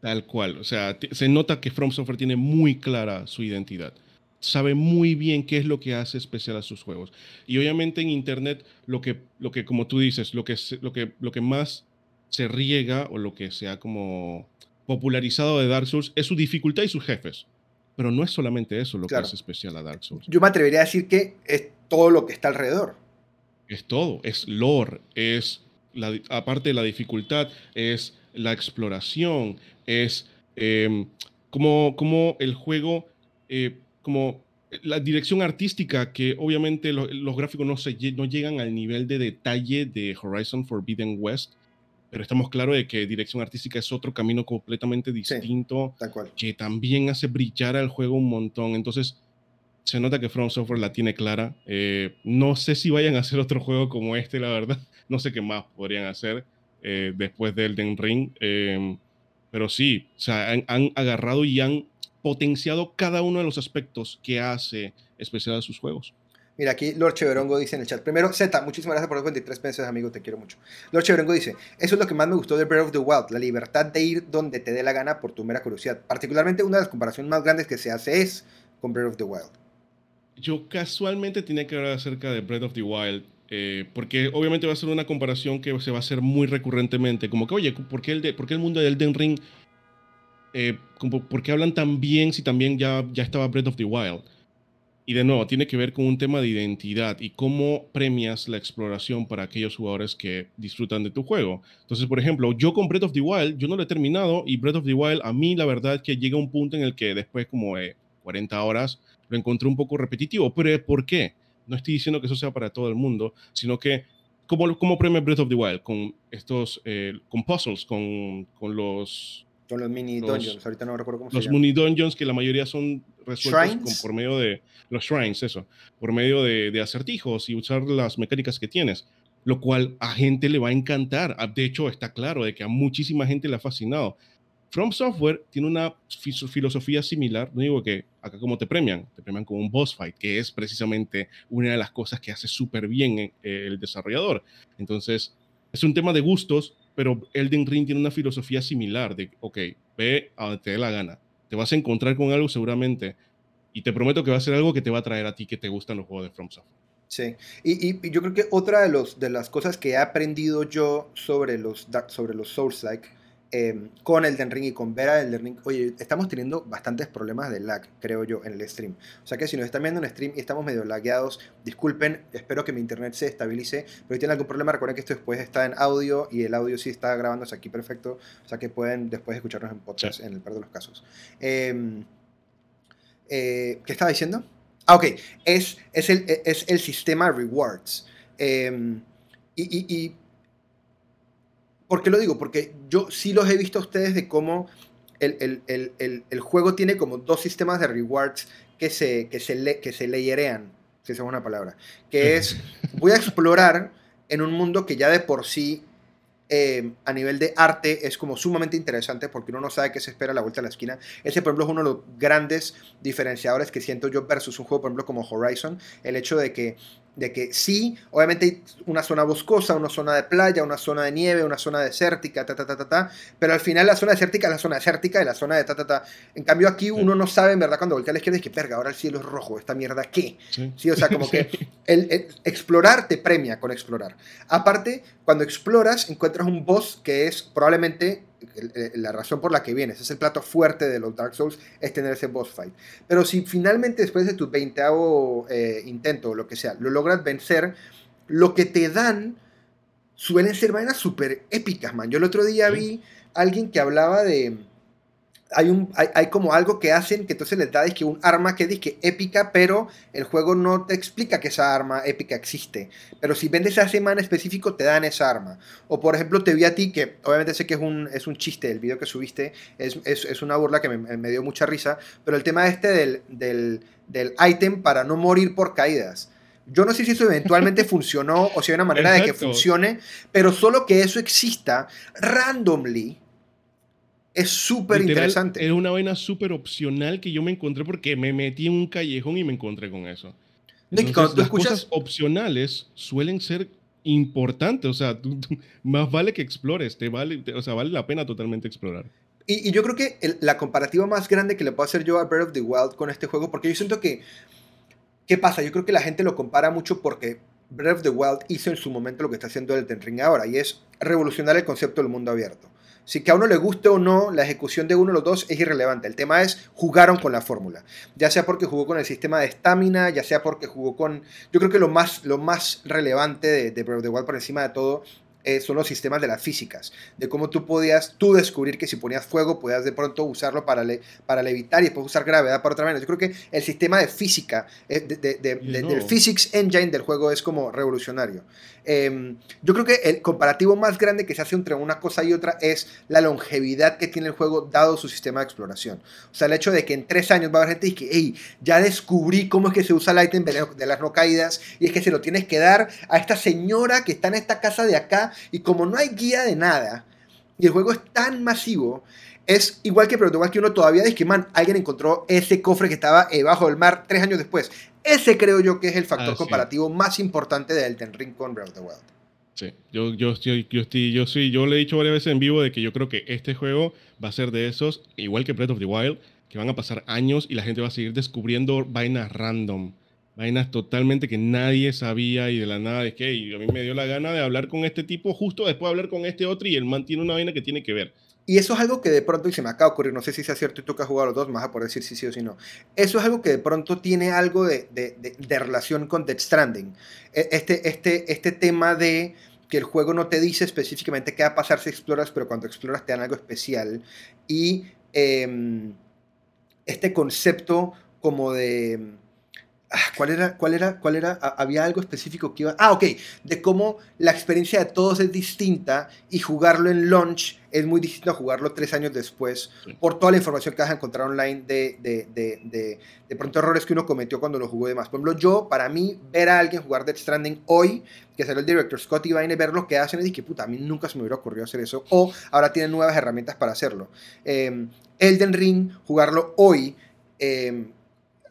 Tal cual. O sea, se nota que From Software tiene muy clara su identidad sabe muy bien qué es lo que hace especial a sus juegos. Y obviamente en Internet, lo que, lo que como tú dices, lo que, lo, que, lo que más se riega o lo que se ha como popularizado de Dark Souls es su dificultad y sus jefes. Pero no es solamente eso lo que hace especial a Dark Souls. Yo me atrevería a decir que es todo lo que está alrededor. Es todo, es lore, es la, aparte de la dificultad, es la exploración, es em, como, como el juego eh, como la dirección artística, que obviamente los gráficos no, se, no llegan al nivel de detalle de Horizon Forbidden West, pero estamos claros de que dirección artística es otro camino completamente distinto, que también hace brillar al juego un montón. Entonces, se nota que From Software la tiene clara. Eh, no sé si vayan a hacer otro juego como este, la verdad. [LAUGHS] No sé qué más podrían hacer eh, después del Den Ring. Eh, pero sí, o sea, han agarrado y han potenciado cada uno de los aspectos que hace especial a sus juegos. Mira, aquí Lord Cheverongo dice en el chat. Primero, Z, muchísimas gracias por los 23 pesos, amigo, te quiero mucho. Lord Cheverongo dice, eso es lo que más me gustó de Breath of the Wild, la libertad de ir donde te dé la gana por tu mera curiosidad. Particularmente una de las comparaciones más grandes que se hace es con Breath of the Wild. Yo casualmente tenía que hablar acerca de Breath of the Wild, eh, porque obviamente va a ser una comparación que se va a hacer muy recurrentemente, como que, oye, ¿por qué el, de, por qué el mundo de Elden Ring eh, ¿por qué hablan tan bien si también ya, ya estaba Breath of the Wild? Y de nuevo, tiene que ver con un tema de identidad y cómo premias la exploración para aquellos jugadores que disfrutan de tu juego. Entonces, por ejemplo, yo con Breath of the Wild, yo no lo he terminado y Breath of the Wild, a mí la verdad es que llega un punto en el que después como de 40 horas lo encontré un poco repetitivo. Pero ¿por qué? No estoy diciendo que eso sea para todo el mundo, sino que ¿cómo, cómo premia Breath of the Wild? Con estos, eh, con puzzles, con, con los son los mini dungeons, ahorita no recuerdo cómo se llaman. Los mini dungeons que la mayoría son resueltos por medio de los shrines, eso, por medio de, de, acertijos y usar las mecánicas que tienes, lo cual a gente le va a encantar. Ah, de hecho, está claro de que a muchísima gente le ha fascinado. From Software tiene una filosofía similar, no digo que acá como te premian, te premian con un boss fight, que es precisamente una de las cosas que hace súper bien eh, el desarrollador. Entonces, es un tema de gustos, pero Elden Ring tiene una filosofía similar de, ok, ve a donde te dé la gana. Te vas a encontrar con algo seguramente y te prometo que va a ser algo que te va a traer a ti que te gustan los juegos de From Software. Sí, y, y, yo creo que otra de, los, de las cosas que he aprendido yo sobre los, sobre los Souls-like Em, con el Ring y con Vera el Ring, oye, estamos teniendo bastantes problemas de lag, creo yo, en el stream. O sea que si nos están viendo en stream y estamos medio lagueados, disculpen, espero que mi internet se estabilice, pero si tienen algún problema, recuerden que esto después está en audio y el audio sí está grabándose aquí perfecto, o sea que pueden después escucharnos en podcast en el par de los casos. Em, Eh, ¿Qué estaba diciendo? Ah, ok. Es, es, el, es el sistema rewards. Em, y, y, ¿Por qué lo digo? Porque yo sí los he visto a ustedes de cómo el, el, el, el juego tiene como dos sistemas de rewards que se, que se, le, que se leyerean, si esa es una palabra. Que es, [LAUGHS] voy a explorar en un mundo que ya de por sí eh, a nivel de arte es como sumamente interesante porque uno no sabe qué se espera a la vuelta de la esquina. Ese, por ejemplo, es uno de los grandes diferenciadores que siento yo versus un juego, por ejemplo, como Horizon. El hecho de que de que sí, obviamente hay una zona boscosa, una zona de playa, una zona de nieve, una zona desértica, ta, ta, ta, ta, ta, pero al final la zona desértica es la zona desértica y la zona de ta, ta, ta. En cambio aquí uno no sabe, en verdad, cuando voltea a la izquierda, es que, verga, ahora el cielo es rojo, esta mierda, ¿qué? Sí, o sea, como [LAUGHS] que el, explorar te premia con explorar. Aparte, cuando exploras, encuentras un boss que es probablemente la razón por la que vienes, es el plato fuerte de los Dark Souls, es tener ese boss fight. Pero si finalmente después de tu 20 eh, intento o lo que sea, lo logras vencer, lo que te dan suelen ser vainas súper épicas, man. Yo el otro día vi a alguien que hablaba de hay, un, hay, como algo que hacen que entonces les da que un arma que dice épica, pero el juego no te explica que esa arma épica existe. Pero si vendes a semana específico, te dan esa arma. O por ejemplo, te vi a ti, que obviamente sé que es un, es un chiste, el video que subiste es, es, es una burla que me, me, dio mucha risa, pero el tema este del, del, del ítem para no morir por caídas. Yo no sé si eso eventualmente [LAUGHS] funcionó o si hay una manera de que funcione, pero solo que eso exista randomly es súper interesante. Es una vaina súper opcional que yo me encontré porque me metí en un callejón y me encontré con eso. Entonces, las cosas opcionales suelen ser importantes. O sea, más vale que explores. Te vale, o sea, vale la pena totalmente explorar. Y, yo creo que la comparativa más grande que le puedo hacer yo a Breath of the Wild con este juego, porque yo siento que. ¿Qué pasa? Yo creo que la gente lo compara mucho porque Breath of the Wild hizo en su momento lo que está haciendo el Ring ahora, y es revolucionar el concepto del mundo abierto. Si que a uno le guste o no, la ejecución de uno de los dos es irrelevante. El tema es, jugaron con la fórmula. Ya sea porque jugó con el sistema de estamina, ya sea porque jugó con... Yo creo que lo más, lo más relevante de, de Breath of the Wild por encima de todo eh, son los sistemas de las físicas, de cómo tú podías tú descubrir que si ponías fuego podías de pronto usarlo para, para levitar y después usar gravedad para otra manera. Yo creo que el sistema de física, eh, del physics engine del juego es como revolucionario. Em, yo creo que el comparativo más grande que se hace entre una cosa y otra es la longevidad que tiene el juego dado su sistema de exploración. O sea, el hecho de que en tres años va a haber gente y que, hey, ya descubrí cómo es que se usa el item de las no caídas y es que se lo tienes que dar a esta señora que está en esta casa de acá y como no hay guía de nada y el juego es tan masivo, es igual que igual que uno todavía dice que, man, alguien encontró ese cofre que estaba eh, bajo el mar tres años después. Ese creo yo que es el factor ah, comparativo más importante de Elden Ring con Breath of the Wild. Sí, yo, yo, yo, yo, yo, sí, yo le he dicho varias veces en vivo de que yo creo que este juego va a ser de esos, igual que Breath of the Wild, que van a pasar años y la gente va a seguir descubriendo vainas random, vainas totalmente que nadie sabía y de la nada es que a mí me dio la gana de hablar con este tipo justo después de hablar con este otro y el man tiene una vaina que tiene que ver. Y eso es algo que de pronto, y se me acaba de ocurrir, no sé si sea cierto y tú que has jugado los dos, más a poder decir si sí o si no. Eso es algo que de pronto tiene algo de, de, de, relación con Death Stranding. E, este, este, este tema de que el juego no te dice específicamente qué va a pasar si exploras, pero cuando exploras te dan algo especial. Y em, este concepto como de ¿Cuál era? ¿Cuál era? ¿Cuál era? Había algo específico que iba. Ah, ok. De cómo la experiencia de todos es distinta y jugarlo en launch es muy distinto a jugarlo tres años después por toda la información que vas a encontrar online de, de, de, de, pronto errores que uno cometió cuando lo jugó de más. Por ejemplo, yo, para mí, ver a alguien jugar Death Stranding hoy, que salió el director Scott y Vine, ver lo que hacen y dije, puta, a mí nunca se me hubiera ocurrido hacer eso. O ahora tienen nuevas herramientas para hacerlo. Eh, Elden Ring, jugarlo hoy. Eh,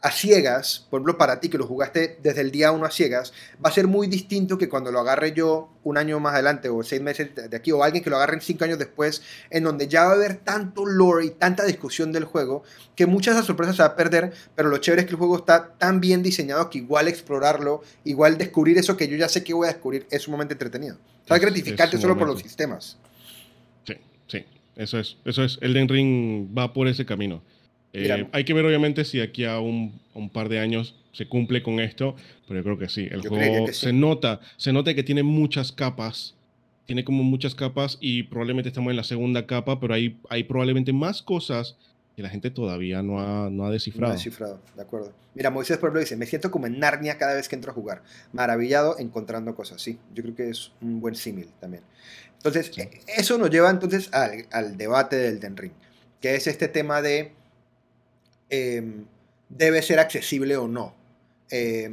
a ciegas, por ejemplo, para ti que lo jugaste desde el día 1 a ciegas, va a ser muy distinto que cuando lo agarre yo un año más adelante o seis meses de aquí o alguien que lo agarre en cinco años después, en donde ya va a haber tanto lore y tanta discusión del juego que muchas de esas sorpresas se va a perder, pero lo chévere es que el juego está tan bien diseñado que igual explorarlo, igual descubrir eso que yo ya sé que voy a descubrir es sumamente entretenido. O sea, gratificante solo por los sistemas. Sí, sí, eso es, eso es. Elden Ring va por ese camino. Eh, hay que ver obviamente si aquí a un, par de años se cumple con esto, pero yo creo que sí. El juego se nota, se nota que tiene muchas capas, tiene como muchas capas y probablemente estamos en la segunda capa, pero hay, hay probablemente más cosas que la gente todavía no ha, no ha descifrado. No ha descifrado, de acuerdo. Mira, Moisés, ejemplo, dice, me siento como en Narnia cada vez que entro a jugar, maravillado encontrando cosas. Sí, yo creo que es un buen símil también. Entonces, e, eso nos lleva entonces al, al, debate del Den Ring, que es este tema de em, debe ser accesible o no. Eh,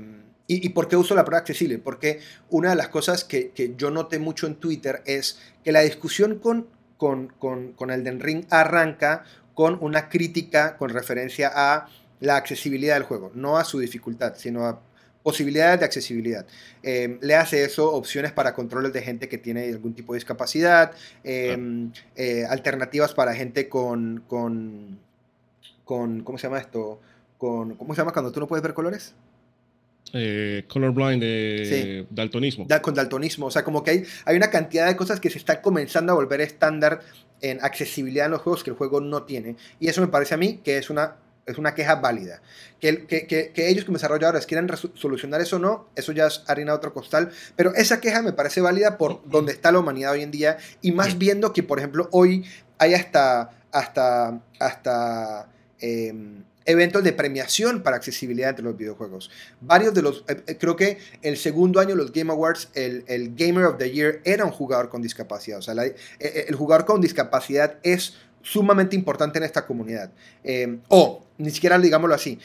¿Y, por qué uso la palabra accesible? Porque una de las cosas que, yo noté mucho en Twitter es que la discusión con, con, con, con Elden Ring arranca con una crítica con referencia a la accesibilidad del juego, no a su dificultad, sino a posibilidades de accesibilidad. Em, le hace eso opciones para controles de gente que tiene algún tipo de discapacidad, em, eh, alternativas para gente con, con, ¿cómo se llama esto? Con, ¿Cómo se llama cuando tú no puedes ver colores? eh, colorblind, de daltonismo. con daltonismo, o sea, como que hay, hay una cantidad de cosas que se están comenzando a volver estándar en accesibilidad en los juegos que el juego no tiene. Y eso me parece a mí que es una, es una queja válida. Que, que, que, ellos como desarrolladores quieran solucionar eso o no, eso ya es harina de otro costal. Pero esa queja me parece válida por donde está la humanidad hoy en día. Y más viendo que, por ejemplo, hoy hay hasta, hasta, hasta em, eventos de premiación para accesibilidad entre los videojuegos. Varios de los, eh, eh, creo que el segundo año los Game Awards, el, Gamer of the Year era un jugador con discapacidad. O sea, eh, el jugador con discapacidad es sumamente importante en esta comunidad. o, ni siquiera digámoslo así,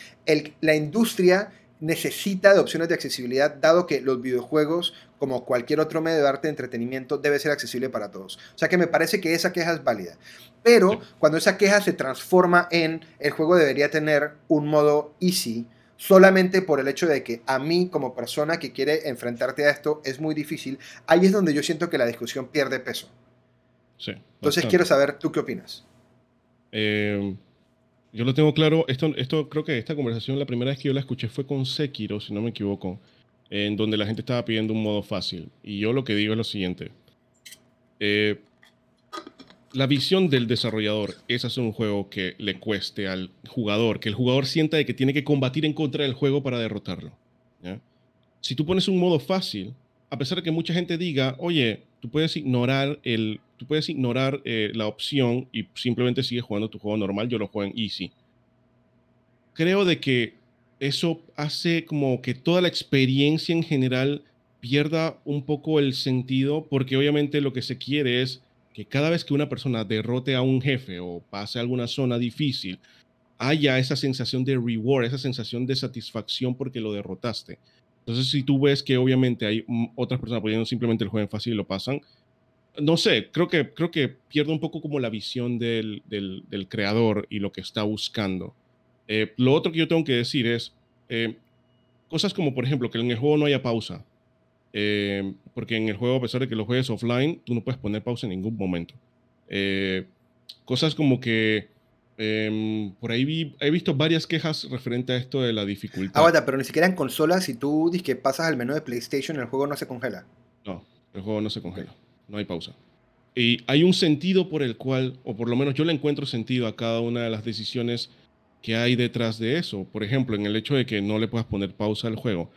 la industria necesita de opciones de accesibilidad, dado que los videojuegos, como cualquier otro medio de arte de entretenimiento, debe ser accesible para todos. O sea que me parece que esa queja es válida. Pero cuando esa queja se transforma en el juego debería tener un modo easy, solamente por el hecho de que a mí como persona que quiere enfrentarte a esto es muy difícil, ahí es donde yo siento que la discusión pierde peso. Sí. Entonces quiero saber, ¿tú qué opinas? Eh, yo lo tengo claro, esto, esto creo que esta conversación la primera vez que yo la escuché fue con Sekiro, si no me equivoco, en donde la gente estaba pidiendo un modo fácil. Y yo lo que digo es lo siguiente. Eh, la visión del desarrollador es hacer un juego que le cueste al jugador, que el jugador sienta de que tiene que combatir en contra del juego para derrotarlo. Si tú pones un modo fácil, a pesar de que mucha gente diga, oye, tú puedes ignorar, el, tú puedes ignorar eh, la opción y simplemente sigues jugando tu juego normal, yo lo juego en easy. Creo de que eso hace como que toda la experiencia en general pierda un poco el sentido, porque obviamente lo que se quiere es que cada vez que una persona derrote a un jefe o pase a alguna zona difícil, haya esa sensación de reward, esa sensación de satisfacción porque lo derrotaste. Entonces, si tú ves que obviamente hay otras personas poniendo simplemente el juego en fácil y lo pasan, no sé, creo que, creo que pierde un poco como la visión del, del, creador y lo que está buscando. Eh, lo otro que yo tengo que decir es eh, cosas como, por ejemplo, que en el juego no haya pausa. Eh, porque en el juego, a pesar de que lo juegues offline, tú no puedes poner pausa en ningún momento. Eh, cosas como que em, por ahí he visto varias quejas referente a esto de la dificultad. Ah, pero ni siquiera en consolas, si tú dices que pasas al menú de PlayStation, el juego no se congela. No, el juego no se congela, no hay pausa. Y hay un sentido por el cual, o por lo menos yo le encuentro sentido a cada una de las decisiones que hay detrás de eso. Por ejemplo, en el hecho de que no le puedas poner pausa al juego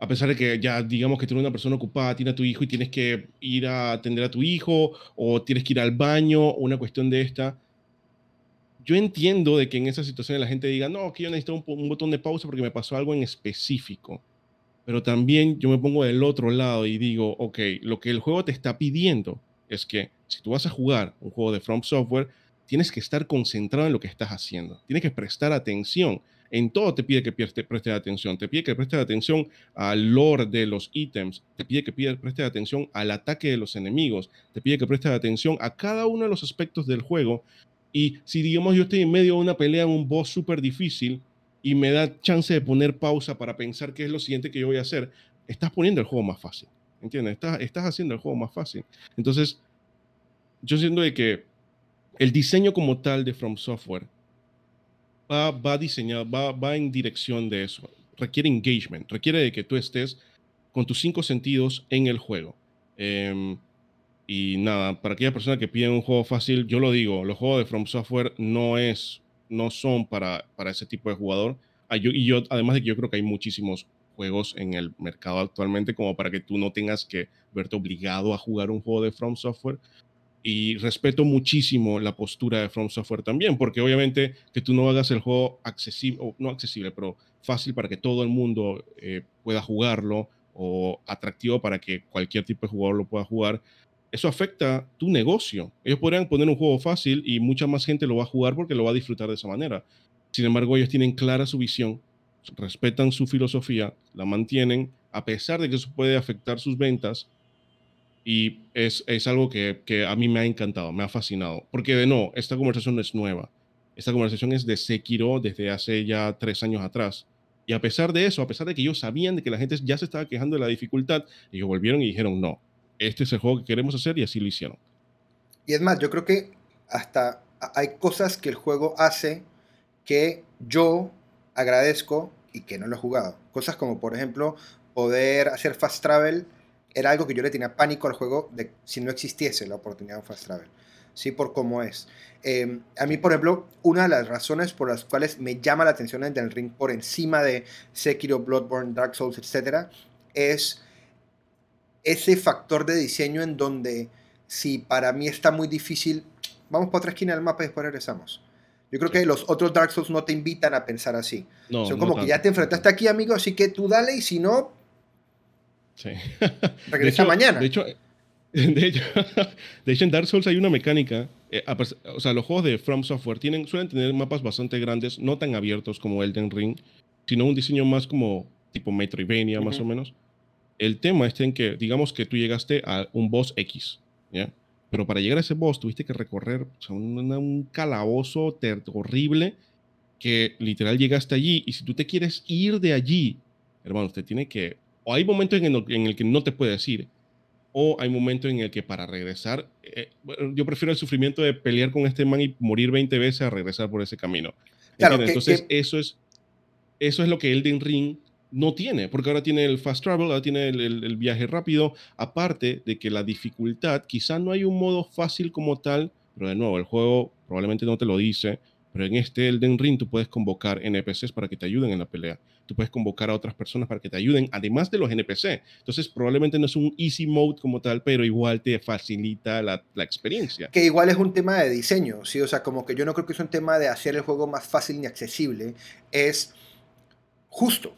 a pesar de que ya digamos que tú eres una persona ocupada, tiene a tu hijo y tienes que ir a atender a tu hijo o tienes que ir al baño, una cuestión de esta. Yo entiendo de que en esa situación la gente diga, no, que yo necesito un, botón de pausa porque me pasó algo en específico. Pero también yo me pongo del otro lado y digo, ok, lo que el juego te está pidiendo es que si tú vas a jugar un juego de From Software, tienes que estar concentrado en lo que estás haciendo. Tienes que prestar atención en todo te pide que prestes atención. Te pide que prestes atención al lore de los ítems. Te pide que prestes atención al ataque de los enemigos. Te pide que prestes atención a cada uno de los aspectos del juego. Y si, digamos, yo estoy en medio de una pelea un boss súper difícil y me da chance de poner pausa para pensar qué es lo siguiente que yo voy a hacer, estás poniendo el juego más fácil. ¿Entiendes? Estás, estás haciendo el juego más fácil. Entonces, yo siento de que el diseño como tal de From Software va, va diseñado, va, va en dirección de eso. Requiere engagement, requiere de que tú estés con tus cinco sentidos en el juego. Em, y nada, para aquella persona que pide un juego fácil, yo lo digo, los juegos de From Software no, es, no son para, para ese tipo de jugador. Ah, y yo, además de que yo creo que hay muchísimos juegos en el mercado actualmente como para que tú no tengas que verte obligado a jugar un juego de From Software. y respeto muchísimo la postura de From Software también, porque obviamente que tú no hagas el juego accesible, no accesible, pero fácil para que todo el mundo eh, pueda jugarlo o atractivo para que cualquier tipo de jugador lo pueda jugar, eso afecta tu negocio. Ellos podrían poner un juego fácil y mucha más gente lo va a jugar porque lo va a disfrutar de esa manera. Sin embargo, ellos tienen clara su visión, respetan su filosofía, la mantienen, a pesar de que eso puede afectar sus ventas. Y es, es algo que, que, a mí me ha encantado, me ha fascinado. Porque de no, esta conversación no es nueva. Esta conversación es de Sekiro desde hace ya tres años atrás. Y a pesar de eso, a pesar de que ellos sabían de que la gente ya se estaba quejando de la dificultad, ellos volvieron y dijeron, no, este es el juego que queremos hacer y así lo hicieron. Y es más, yo creo que hasta hay cosas que el juego hace que yo agradezco y que no lo he jugado. Cosas como, por ejemplo, poder hacer fast travel era algo que yo le tenía pánico al juego de si no existiese la oportunidad de fast travel. Sí, por cómo es. Em, a mí, por ejemplo, una de las razones por las cuales me llama la atención el del ring por encima de Sekiro, Bloodborne, Dark Souls, etc., es ese factor de diseño en donde si para mí está muy difícil, vamos para otra esquina del mapa y después regresamos. Yo creo que los otros Dark Souls no te invitan a pensar así. Son como que ya te enfrentaste aquí, amigo, así que tú dale y si no, sí. [LAUGHS] regresa mañana. De hecho, [LAUGHS] de hecho, de hecho, en Dark Souls hay una mecánica. Eh, o sea, los juegos de From Software tienen, suelen tener mapas bastante grandes, no tan abiertos como Elden Ring, sino un diseño más como tipo Metroidvania, más o menos. El tema está en que, digamos que tú llegaste a un boss X, ¿ya? Pero para llegar a ese boss tuviste que recorrer un, calabozo horrible que literal llegaste allí y si tú te quieres ir de allí, hermano, usted tiene que... O hay momentos en el, en el que no te puedes ir, o hay momentos en el que para regresar, eh, yo prefiero el sufrimiento de pelear con este man y morir 20 veces a regresar por ese camino. Claro, Entonces, eso es eso es lo que Elden Ring no tiene, porque ahora tiene el fast travel, ahora tiene el, viaje rápido, aparte de que la dificultad, quizá no hay un modo fácil como tal, pero de nuevo, el juego probablemente no te lo dice, pero en este Elden Ring tú puedes convocar NPCs para que te ayuden en la pelea, tú puedes convocar a otras personas para que te ayuden, además de los NPC. Entonces probablemente no es un easy mode como tal, pero igual te facilita la, la experiencia. Que igual es un tema de diseño, ¿sí? O sea, como que yo no creo que es un tema de hacer el juego más fácil ni accesible, es justo.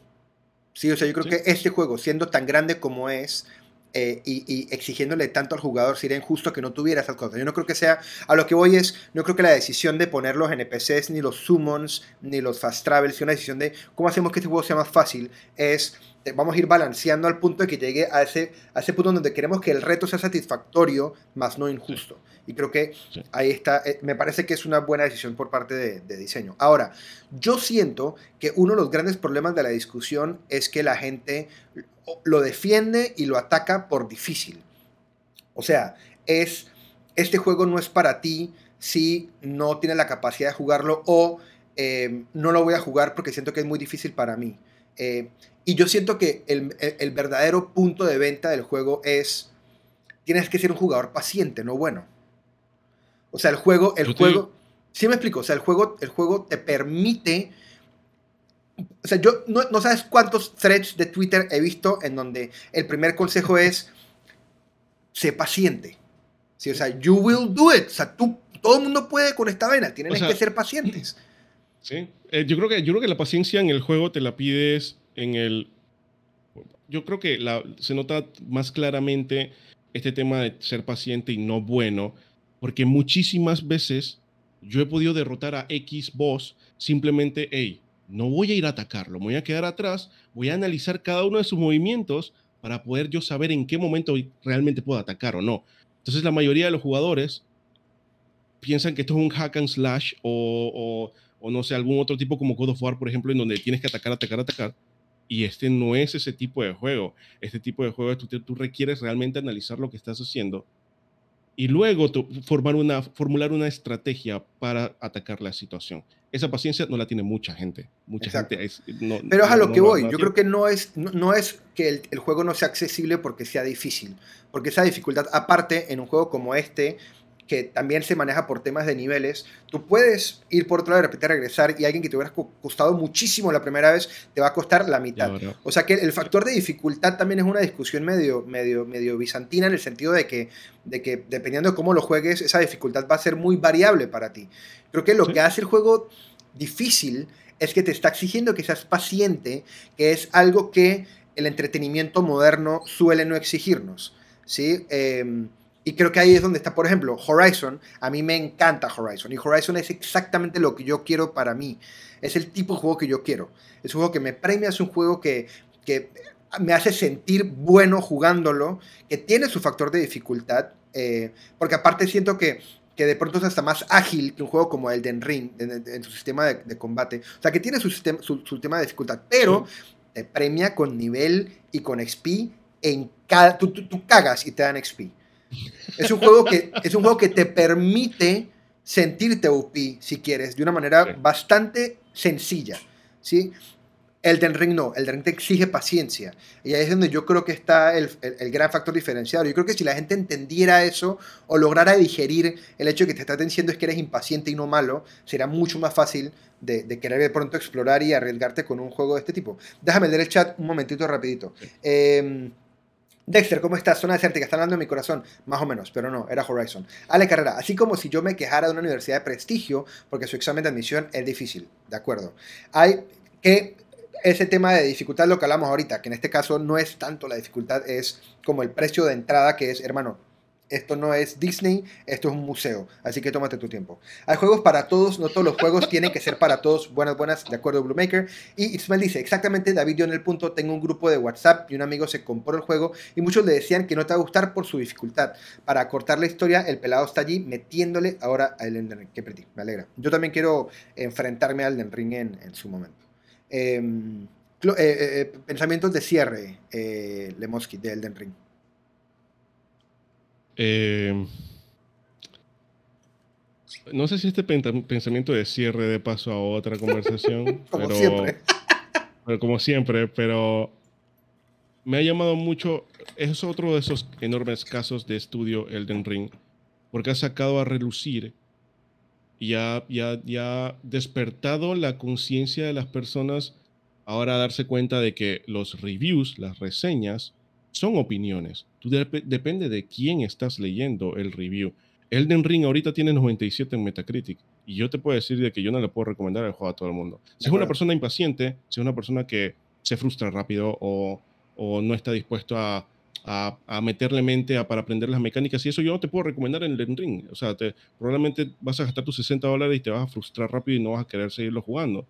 Sí, o sea, yo creo que este juego, siendo tan grande como es, eh, y, exigiéndole tanto al jugador sería injusto que no tuviera esas cosas. Yo no creo que sea, a lo que voy es, no creo que la decisión de poner los NPCs, ni los summons, ni los fast travels, sea una decisión de cómo hacemos que este juego sea más fácil, es eh, vamos a ir balanceando al punto de que llegue a ese, a ese punto donde queremos que el reto sea satisfactorio, más no injusto. Y creo que ahí está, eh, me parece que es una buena decisión por parte de, de, diseño. Ahora, yo siento que uno de los grandes problemas de la discusión es que la gente lo defiende y lo ataca por difícil. O sea, es, este juego no es para ti si no tienes la capacidad de jugarlo o eh, no lo voy a jugar porque siento que es muy difícil para mí. Eh, y yo siento que el, verdadero punto de venta del juego es, tienes que ser un jugador paciente, no bueno. O sea, el juego, el juego, sí me explico, o sea, el juego, el juego te permite, o sea, yo no, sabes cuántos threads de Twitter he visto en donde el primer consejo es, sé paciente. Sí, o sea, you will do it. O sea, tú, todo el mundo puede con esta vena, tienen que ser pacientes. [CLEARS THROAT] Sí, eh, yo, creo que, yo creo que la paciencia en el juego te la pides en el... Yo creo que la, se nota más claramente este tema de ser paciente y no bueno, porque muchísimas veces yo he podido derrotar a X boss simplemente, hey, no voy a ir a atacarlo, voy a quedar atrás, voy a analizar cada uno de sus movimientos para poder yo saber en qué momento realmente puedo atacar o no. Entonces la mayoría de los jugadores piensan que esto es un hack and slash o o no sé, algún otro tipo como God of War, por ejemplo, en donde tienes que atacar, atacar, atacar. Y este no es ese tipo de juego. Este tipo de juego tú, tú requieres realmente analizar lo que estás haciendo y luego formar una, formular una estrategia para atacar la situación. Esa paciencia no la tiene mucha gente. Mucha gente Pero es a lo que voy. Yo creo que no es, no, es que el, el, juego no sea accesible porque sea difícil. Porque esa dificultad, aparte, en un juego como este, que también se maneja por temas de niveles, tú puedes ir por otro lado de repente regresar y alguien que te hubiera costado muchísimo la primera vez te va a costar la mitad. O sea que el factor de dificultad también es una discusión medio, medio, medio bizantina en el sentido de que, de que dependiendo de cómo lo juegues, esa dificultad va a ser muy variable para ti. Creo que lo que hace el juego difícil es que te está exigiendo que seas paciente, que es algo que el entretenimiento moderno suele no exigirnos. ¿sí? Em, y creo que ahí es donde está, por ejemplo, Horizon. A mí me encanta Horizon. Y Horizon es exactamente lo que yo quiero para mí. Es el tipo de juego que yo quiero. Es un juego que me premia, es un juego que, que me hace sentir bueno jugándolo, que tiene su factor de dificultad. Eh, porque aparte siento que, que de pronto es hasta más ágil que un juego como Elden Ring en, su sistema de, combate. O sea, que tiene su, sistema, su, tema de dificultad, pero te premia con nivel y con XP en cada... Tú, tú cagas y te dan XP. Es un juego que, es un juego que te permite sentirte OP, si quieres, de una manera bastante sencilla. ¿sí? Elden Ring no, Elden Ring te exige paciencia. Y ahí es donde yo creo que está el, gran factor diferenciador. Yo creo que si la gente entendiera eso o lograra digerir el hecho de que te estás diciendo es que eres impaciente y no malo, será mucho más fácil de, querer de pronto explorar y arriesgarte con un juego de este tipo. Déjame leer el chat un momentito rapidito. Eh, Dexter, ¿cómo estás? Zona desértica, está hablando en mi corazón. Más o menos, pero no, era Horizon. Ale Carrera, así como si yo me quejara de una universidad de prestigio porque su examen de admisión es difícil. De acuerdo. Hay que ese tema de dificultad lo que hablamos ahorita, que en este caso no es tanto la dificultad, es como el precio de entrada que es, hermano, esto no es Disney, esto es un museo, así que tómate tu tiempo. Hay juegos para todos, no todos los juegos tienen que ser para todos. Buenas, buenas, de acuerdo, Blue Maker. Y Ismael dice, exactamente, David dio en el punto, tengo un grupo de WhatsApp y un amigo se compró el juego y muchos le decían que no te va a gustar por su dificultad. Para cortar la historia, el pelado está allí metiéndole ahora a Elden Ring. Qué pretty, me alegra. Yo también quiero enfrentarme al Elden Ring en, su momento. Em, eh, eh, eh, pensamientos de cierre, Lemoski, de Elden Ring. Eh, no sé si este pensamiento de cierre de paso a otra conversación, [LAUGHS] como pero, siempre. [LAUGHS] pero como siempre, pero me ha llamado mucho, es otro de esos enormes casos de estudio Elden Ring, porque ha sacado a relucir y ha, ya despertado la conciencia de las personas ahora a darse cuenta de que los reviews, las reseñas, son opiniones. Tú depende de quién estás leyendo el review. Elden Ring ahorita tiene 97 en Metacritic y yo te puedo decir de que yo no le puedo recomendar el juego a todo el mundo. Si es una persona impaciente, si es una persona que se frustra rápido o, no está dispuesto a, meterle mente a, para aprender las mecánicas y eso yo no te puedo recomendar en Elden Ring. O sea, te, probablemente vas a gastar tus 60 dólares y te vas a frustrar rápido y no vas a querer seguirlo jugando.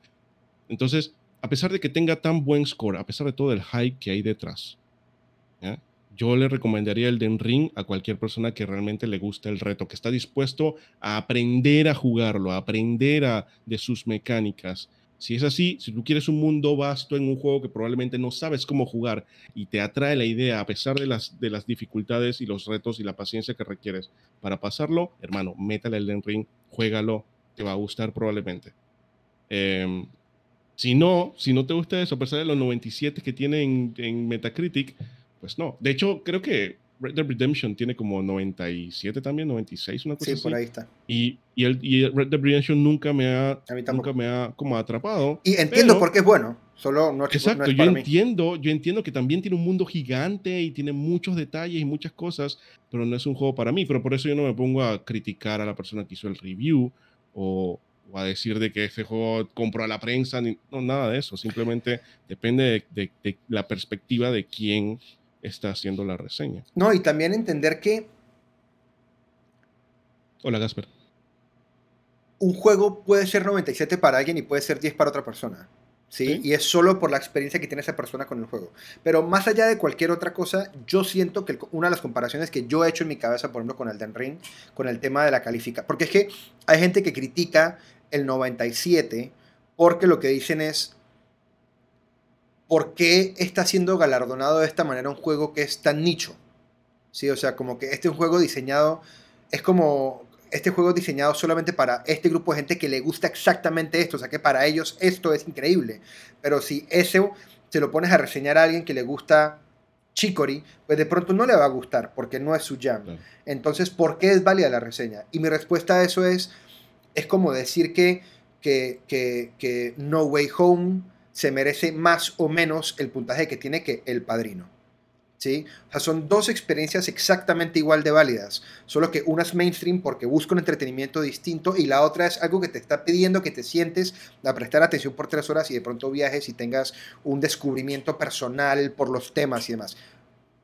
Entonces, a pesar de que tenga tan buen score, a pesar de todo el hype que hay detrás, yo le recomendaría el Den Ring a cualquier persona que realmente le guste el reto, que está dispuesto a aprender a jugarlo, a aprender a, de sus mecánicas. Si es así, si tú quieres un mundo vasto en un juego que probablemente no sabes cómo jugar y te atrae la idea a pesar de las, de las dificultades y los retos y la paciencia que requieres para pasarlo, hermano, métale el Den Ring, juégalo, te va a gustar probablemente. Em, si no, si no te gusta eso, a pesar de los 97 que tiene en Metacritic, pues no. De hecho, creo que Red Dead Redemption tiene como 97 también, 96, una cosa sí, por ahí está. Y, y, el, y Red Dead Redemption nunca me ha, nunca me ha como atrapado. Y entiendo por qué es bueno, solo no es Exacto, no es yo entiendo, yo entiendo que también tiene un mundo gigante y tiene muchos detalles y muchas cosas, pero no es un juego para mí, pero por eso yo no me pongo a criticar a la persona que hizo el review o, o a decir de que ese juego compró a la prensa, ni, no, nada de eso, simplemente depende de, de la perspectiva de quién está haciendo la reseña. No, y también entender que... Hola, Gasper. Un juego puede ser 97 para alguien y puede ser 10 para otra persona. ¿sí? Y es solo por la experiencia que tiene esa persona con el juego. Pero más allá de cualquier otra cosa, yo siento que una de las comparaciones que yo he hecho en mi cabeza, por ejemplo, con el Den Ring, con el tema de la calificación, porque es que hay gente que critica el 97 porque lo que dicen es, ¿por qué está siendo galardonado de esta manera un juego que es tan nicho? ¿Sí? O sea, como que este es un juego diseñado, es como, este juego diseñado solamente para este grupo de gente que le gusta exactamente esto, o sea que para ellos esto es increíble. Pero si eso se lo pones a reseñar a alguien que le gusta chicory, pues de pronto no le va a gustar porque no es su jam. Entonces, ¿por qué es válida la reseña? Y mi respuesta a eso es, es como decir que, que, que, que No Way Home se merece más o menos el puntaje que tiene que El Padrino. ¿sí? O sea, son dos experiencias exactamente igual de válidas, solo que una es mainstream porque busca un entretenimiento distinto y la otra es algo que te está pidiendo que te sientes a prestar atención por tres horas y de pronto viajes y tengas un descubrimiento personal por los temas y demás.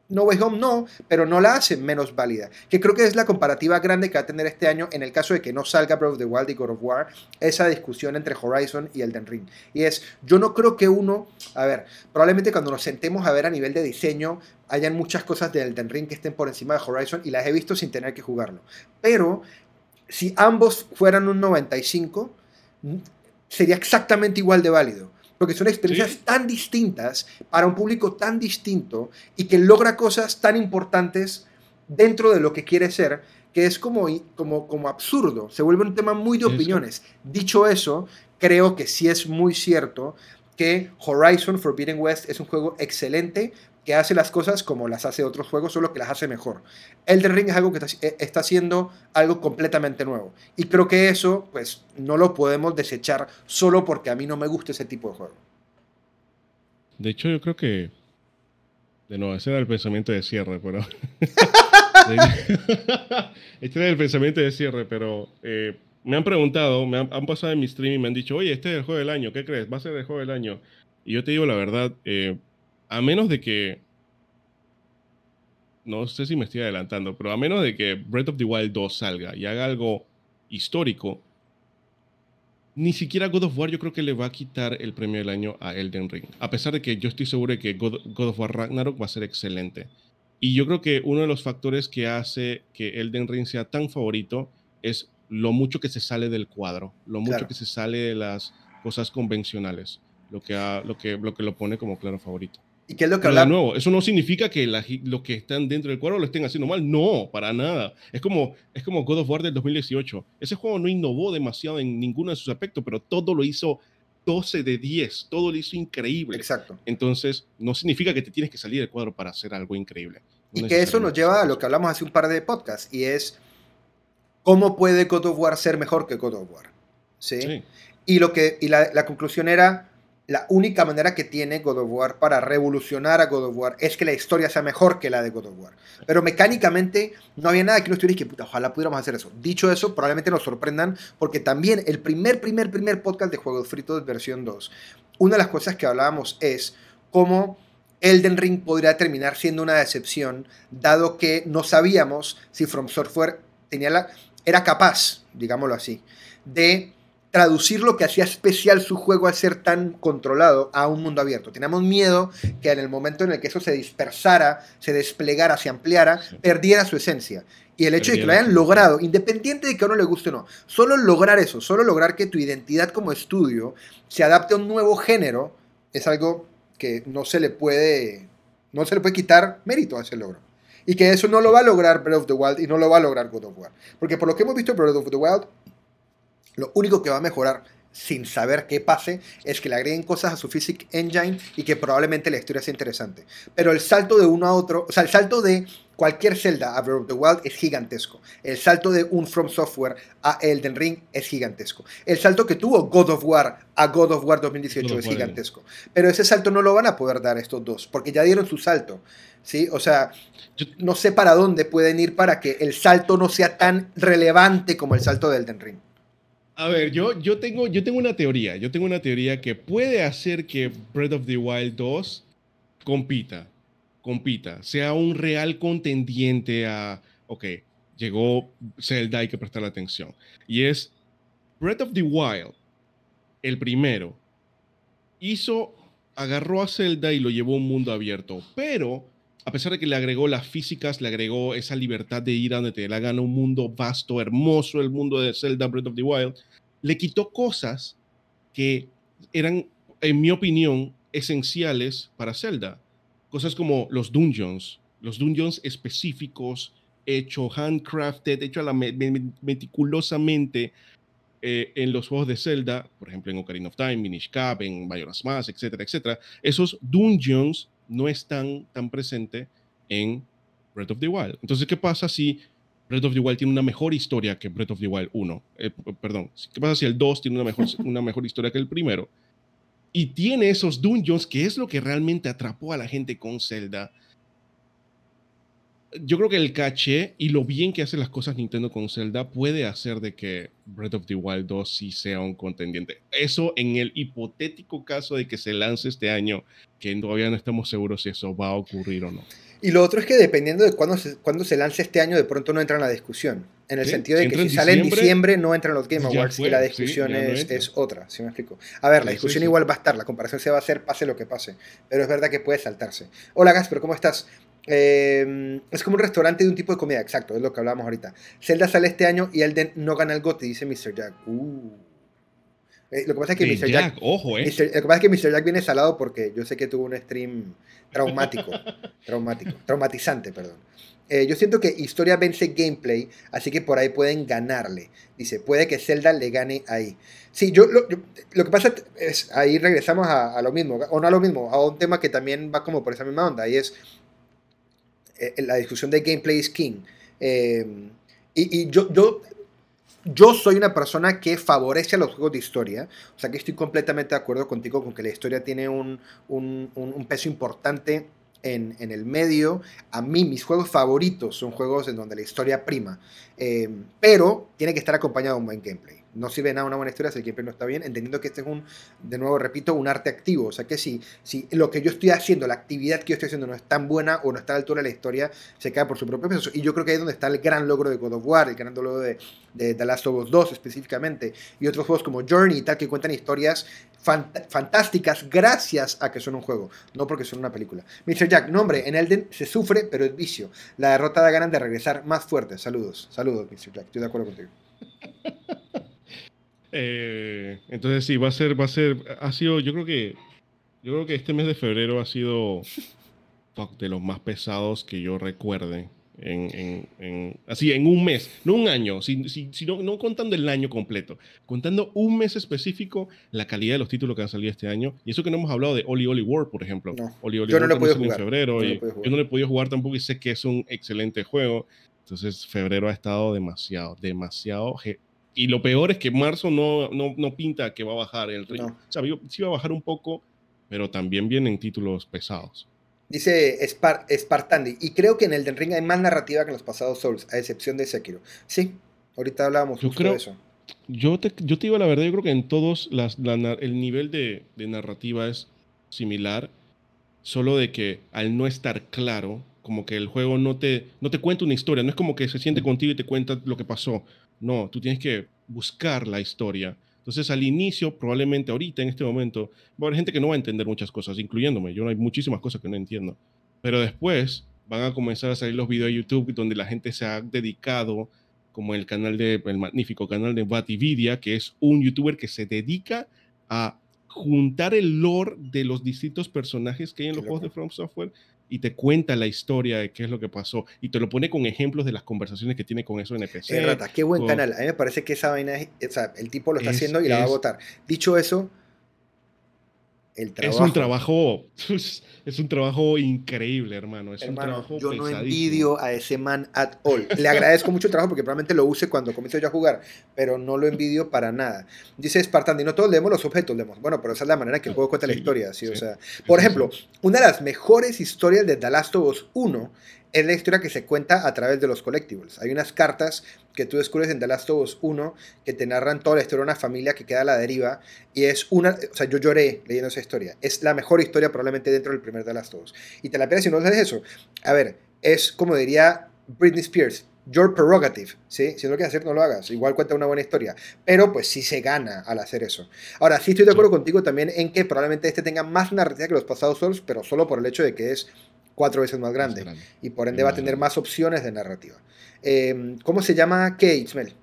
No Way Home no, pero no la hace menos válida. Que creo que es la comparativa grande que va a tener este año en el caso de que no salga Breath of the Wild y God of War, esa discusión entre Horizon y Elden Ring. Y es, yo no creo que uno, a ver, probablemente cuando nos sentemos a ver a nivel de diseño, hayan muchas cosas de Elden Ring que estén por encima de Horizon y las he visto sin tener que jugarlo. Pero si ambos fueran un 95, sería exactamente igual de válido porque son experiencias tan distintas para un público tan distinto y que logra cosas tan importantes dentro de lo que quiere ser, que es como, como, como absurdo, se vuelve un tema muy de opiniones. Dicho eso, creo que sí es muy cierto que Horizon Forbidden West es un juego excelente que hace las cosas como las hace otros juegos, solo que las hace mejor. Elden Ring es algo que eh, está, haciendo algo completamente nuevo. Y creo que eso, pues, no lo podemos desechar solo porque a mí no me gusta ese tipo de juego. De hecho, yo creo que. De nuevo, ese era el pensamiento de cierre, pero. [LAUGHS] este era el pensamiento de cierre, pero. Eh, me han preguntado, me han, pasado en mi stream y me han dicho, oye, este es el juego del año, ¿qué crees? ¿Va a ser el juego del año? Y yo te digo la verdad, eh, a menos de que, no sé si me estoy adelantando, pero a menos de que Breath of the Wild 2 salga y haga algo histórico, ni siquiera God of War yo creo que le va a quitar el premio del año a Elden Ring. A pesar de que yo estoy seguro de que God, of War Ragnarok va a ser excelente. Y yo creo que uno de los factores que hace que Elden Ring sea tan favorito es lo mucho que se sale del cuadro, lo mucho que se sale de las cosas convencionales, lo que, lo, que, lo que lo pone como claro favorito. ¿Y qué es lo que Pero de nuevo, eso no significa que los que están dentro del cuadro lo estén haciendo mal. No, para nada. Es como, es como God of War del 2018. Ese juego no innovó demasiado en ninguno de sus aspectos, pero todo lo hizo 12 de 10. Todo lo hizo increíble. Exacto. Entonces, no significa que te tienes que salir del cuadro para hacer algo increíble. y que eso nos lleva a lo que hablamos hace un par de podcasts, y es cómo puede God of War ser mejor que God of War. ¿Sí? Y, lo que, y la, la conclusión era la única manera que tiene God of War para revolucionar a God of War es que la historia sea mejor que la de God of War. Pero mecánicamente no había nada que no estuviera que puta, ojalá pudiéramos hacer eso. Dicho eso, probablemente nos sorprendan porque también el primer, primer, primer podcast de Juegos Fritos versión 2, una de las cosas que hablábamos es cómo Elden Ring podría terminar siendo una decepción, dado que no sabíamos si From Software tenía la, era capaz, digámoslo así, de traducir lo que hacía especial su juego al ser tan controlado a un mundo abierto. Teníamos miedo que en el momento en el que eso se dispersara, se desplegara, se ampliara, perdiera su esencia. Y el hecho de que lo hayan logrado, independiente de que a uno le guste o no, solo lograr eso, solo lograr que tu identidad como estudio se adapte a un nuevo género, es algo que no se le puede, no se le puede quitar mérito a ese logro. Y que eso no lo va a lograr Breath of the Wild y no lo va a lograr God of War. Porque por lo que hemos visto Breath of the Wild, lo único que va a mejorar sin saber qué pase es que le agreguen cosas a su Physics Engine y que probablemente la historia sea interesante. Pero el salto de uno a otro, o sea, el salto de cualquier Zelda a Breath of the Wild es gigantesco. El salto de un From Software a Elden Ring es gigantesco. El salto que tuvo God of War a God of War 2018 es gigantesco. Pero ese salto no lo van a poder dar estos dos, porque ya dieron su salto. ¿sí? O sea, no sé para dónde pueden ir para que el salto no sea tan relevante como el salto de Elden Ring. A ver, yo, yo, tengo, yo tengo una teoría. Yo tengo una teoría que puede hacer que Breath of the Wild 2 compita, compita, sea un real contendiente a, ok, llegó Zelda, hay que prestarle atención. Y es Breath of the Wild, el primero, hizo, agarró a Zelda y lo llevó a un mundo abierto, pero a pesar de que le agregó las físicas, le agregó esa libertad de ir a donde te la gana, un mundo vasto, hermoso, el mundo de Zelda Breath of the Wild, le quitó cosas que eran, en mi opinión, esenciales para Zelda. Cosas como los dungeons, los dungeons específicos, hechos, handcrafted, hechos meticulosamente eh, en los juegos de Zelda, por ejemplo en Ocarina of Time, Minish Cap, en Majora's Mask, etcétera, etcétera. Esos dungeons no es tan, tan presente en Breath of the Wild. Entonces, ¿qué pasa si Breath of the Wild tiene una mejor historia que Breath of the Wild 1? Eh, perdón, ¿qué pasa si el 2 tiene una mejor, una mejor historia que el primero? Y tiene esos dungeons, que es lo que realmente atrapó a la gente con Zelda yo creo que el caché y lo bien que hace las cosas Nintendo con Zelda puede hacer de que Breath of the Wild 2 sí sea un contendiente. Eso en el hipotético caso de que se lance este año, que todavía no estamos seguros si eso va a ocurrir o no. Y lo otro es que dependiendo de cuándo se, cuándo se lance este año, de pronto no entra en la discusión. En el sentido de que si sale en diciembre, no entra en los Game Awards y la discusión es, es, otra, ¿sí me explico? A ver, la discusión igual va a estar, la comparación se va a hacer pase lo que pase, pero es verdad que puede saltarse. Hola Gasper, ¿cómo estás? Em, es como un restaurante de un tipo de comida, exacto, es lo que hablábamos ahorita. Zelda sale este año y Elden no gana el GOTY, dice Mr. Jack. Uh. Eh, lo que pasa es que Mr. Jack, ojo, eh. lo que pasa es que Mr. Jack viene salado porque yo sé que tuvo un stream traumático, [LAUGHS] traumático, traumatizante, perdón. Eh, yo siento que historia vence gameplay, así que por ahí pueden ganarle. Dice, puede que Zelda le gane ahí. Sí, yo lo, lo que pasa es, ahí regresamos a, a, lo mismo, o no a lo mismo, a un tema que también va como por esa misma onda, y es la discusión de gameplay is king. Eh, y, yo, yo, yo soy una persona que favorece a los juegos de historia, o sea que estoy completamente de acuerdo contigo con que la historia tiene un, un, peso importante en, en, el medio. A mí, mis juegos favoritos son juegos en donde la historia prima, eh, pero tiene que estar acompañado de un buen gameplay no sirve nada una buena historia si el gameplay no está bien, entendiendo que este es un, de nuevo repito, un arte activo. O sea que si, si lo que yo estoy haciendo, la actividad que yo estoy haciendo no es tan buena o no está a la altura de la historia, se cae por su propio peso. Y yo creo que ahí es donde está el gran logro de God of War, el gran logro de, de The Last of Us 2 específicamente, y otros juegos como Journey y tal, que cuentan historias fantásticas gracias a que son un juego, no porque son una película. Mr. Jack, nombre, en Elden se sufre, pero es vicio. La derrota da ganas de regresar más fuerte. Saludos, saludos, Mr. Jack, estoy de acuerdo contigo. [LAUGHS] Eh, entonces sí, va a ser, va a ser, ha sido, yo creo que, yo creo que este mes de febrero ha sido de los más pesados que yo recuerde. En, en, así, en un mes, no un año, sino no contando el año completo, contando un mes específico, la calidad de los títulos que han salido este año. Y eso que no hemos hablado de Oli Oli World, por ejemplo. Oli Oli yo no World en febrero. y yo no le he podido jugar tampoco y sé que es un excelente juego. Entonces, febrero ha estado demasiado, demasiado y lo peor es que marzo no, no, no pinta que va a bajar el ritmo. O sea, sí va a bajar un poco, pero también vienen títulos pesados. Dice Spar Spartandi, y creo que en el Den Ring hay más narrativa que en los pasados Souls, a excepción de Sekiro. Sí, ahorita hablábamos yo creo, de eso. Yo te, yo te digo la verdad, yo creo que en todos las, el nivel de, de narrativa es similar, solo de que al no estar claro, como que el juego no te, no te cuenta una historia, no es como que se siente contigo y te cuenta lo que pasó. No, tú tienes que buscar la historia. Entonces, al inicio, probablemente ahorita, en este momento, va a haber gente que no va a entender muchas cosas, incluyéndome. Yo hay muchísimas cosas que no entiendo. Pero después van a comenzar a salir los videos de YouTube donde la gente se ha dedicado, como el canal de, el magnífico canal de Batividia, que es un youtuber que se dedica a juntar el lore de los distintos personajes que hay en los juegos de From Software y te cuenta la historia de qué es lo que pasó y te lo pone con ejemplos de las conversaciones que tiene con esos NPC. Eh, rata, qué buen canal. A mí me parece que esa vaina, o sea, el tipo lo está haciendo y la va a votar. Dicho eso, es un trabajo, [LAUGHS] es un trabajo increíble, hermano. Es un trabajo yo no envidio a ese man at all. Le agradezco mucho el trabajo porque probablemente lo use cuando comience yo a jugar, pero no lo envidio para nada. Dice Spartan, y no todos leemos los objetos, leemos. Bueno, pero esa es la manera que el juego cuenta la historia. ¿sí? O sea, por ejemplo, una de las mejores historias de The Last of Us 1 es la historia que se cuenta a través de los collectibles. Hay unas cartas que tú descubres en The Last of Us 1 que te narran toda la historia de una familia que queda a la deriva y es una, o sea, yo lloré leyendo esa historia. Es la mejor historia probablemente dentro del primer The Last of Us. Y te la pierdes si no sabes eso. A ver, es como diría Britney Spears, your prerogative, ¿sí? Si no lo quieres hacer, no lo hagas. Igual cuenta una buena historia. Pero pues sí se gana al hacer eso. Ahora, sí estoy de acuerdo contigo también en que probablemente este tenga más narrativa que los pasados Souls, pero solo por el hecho de que es cuatro veces más grande, y por ende va a tener más opciones de narrativa. Em, ¿Cómo se llama qué, Ismael?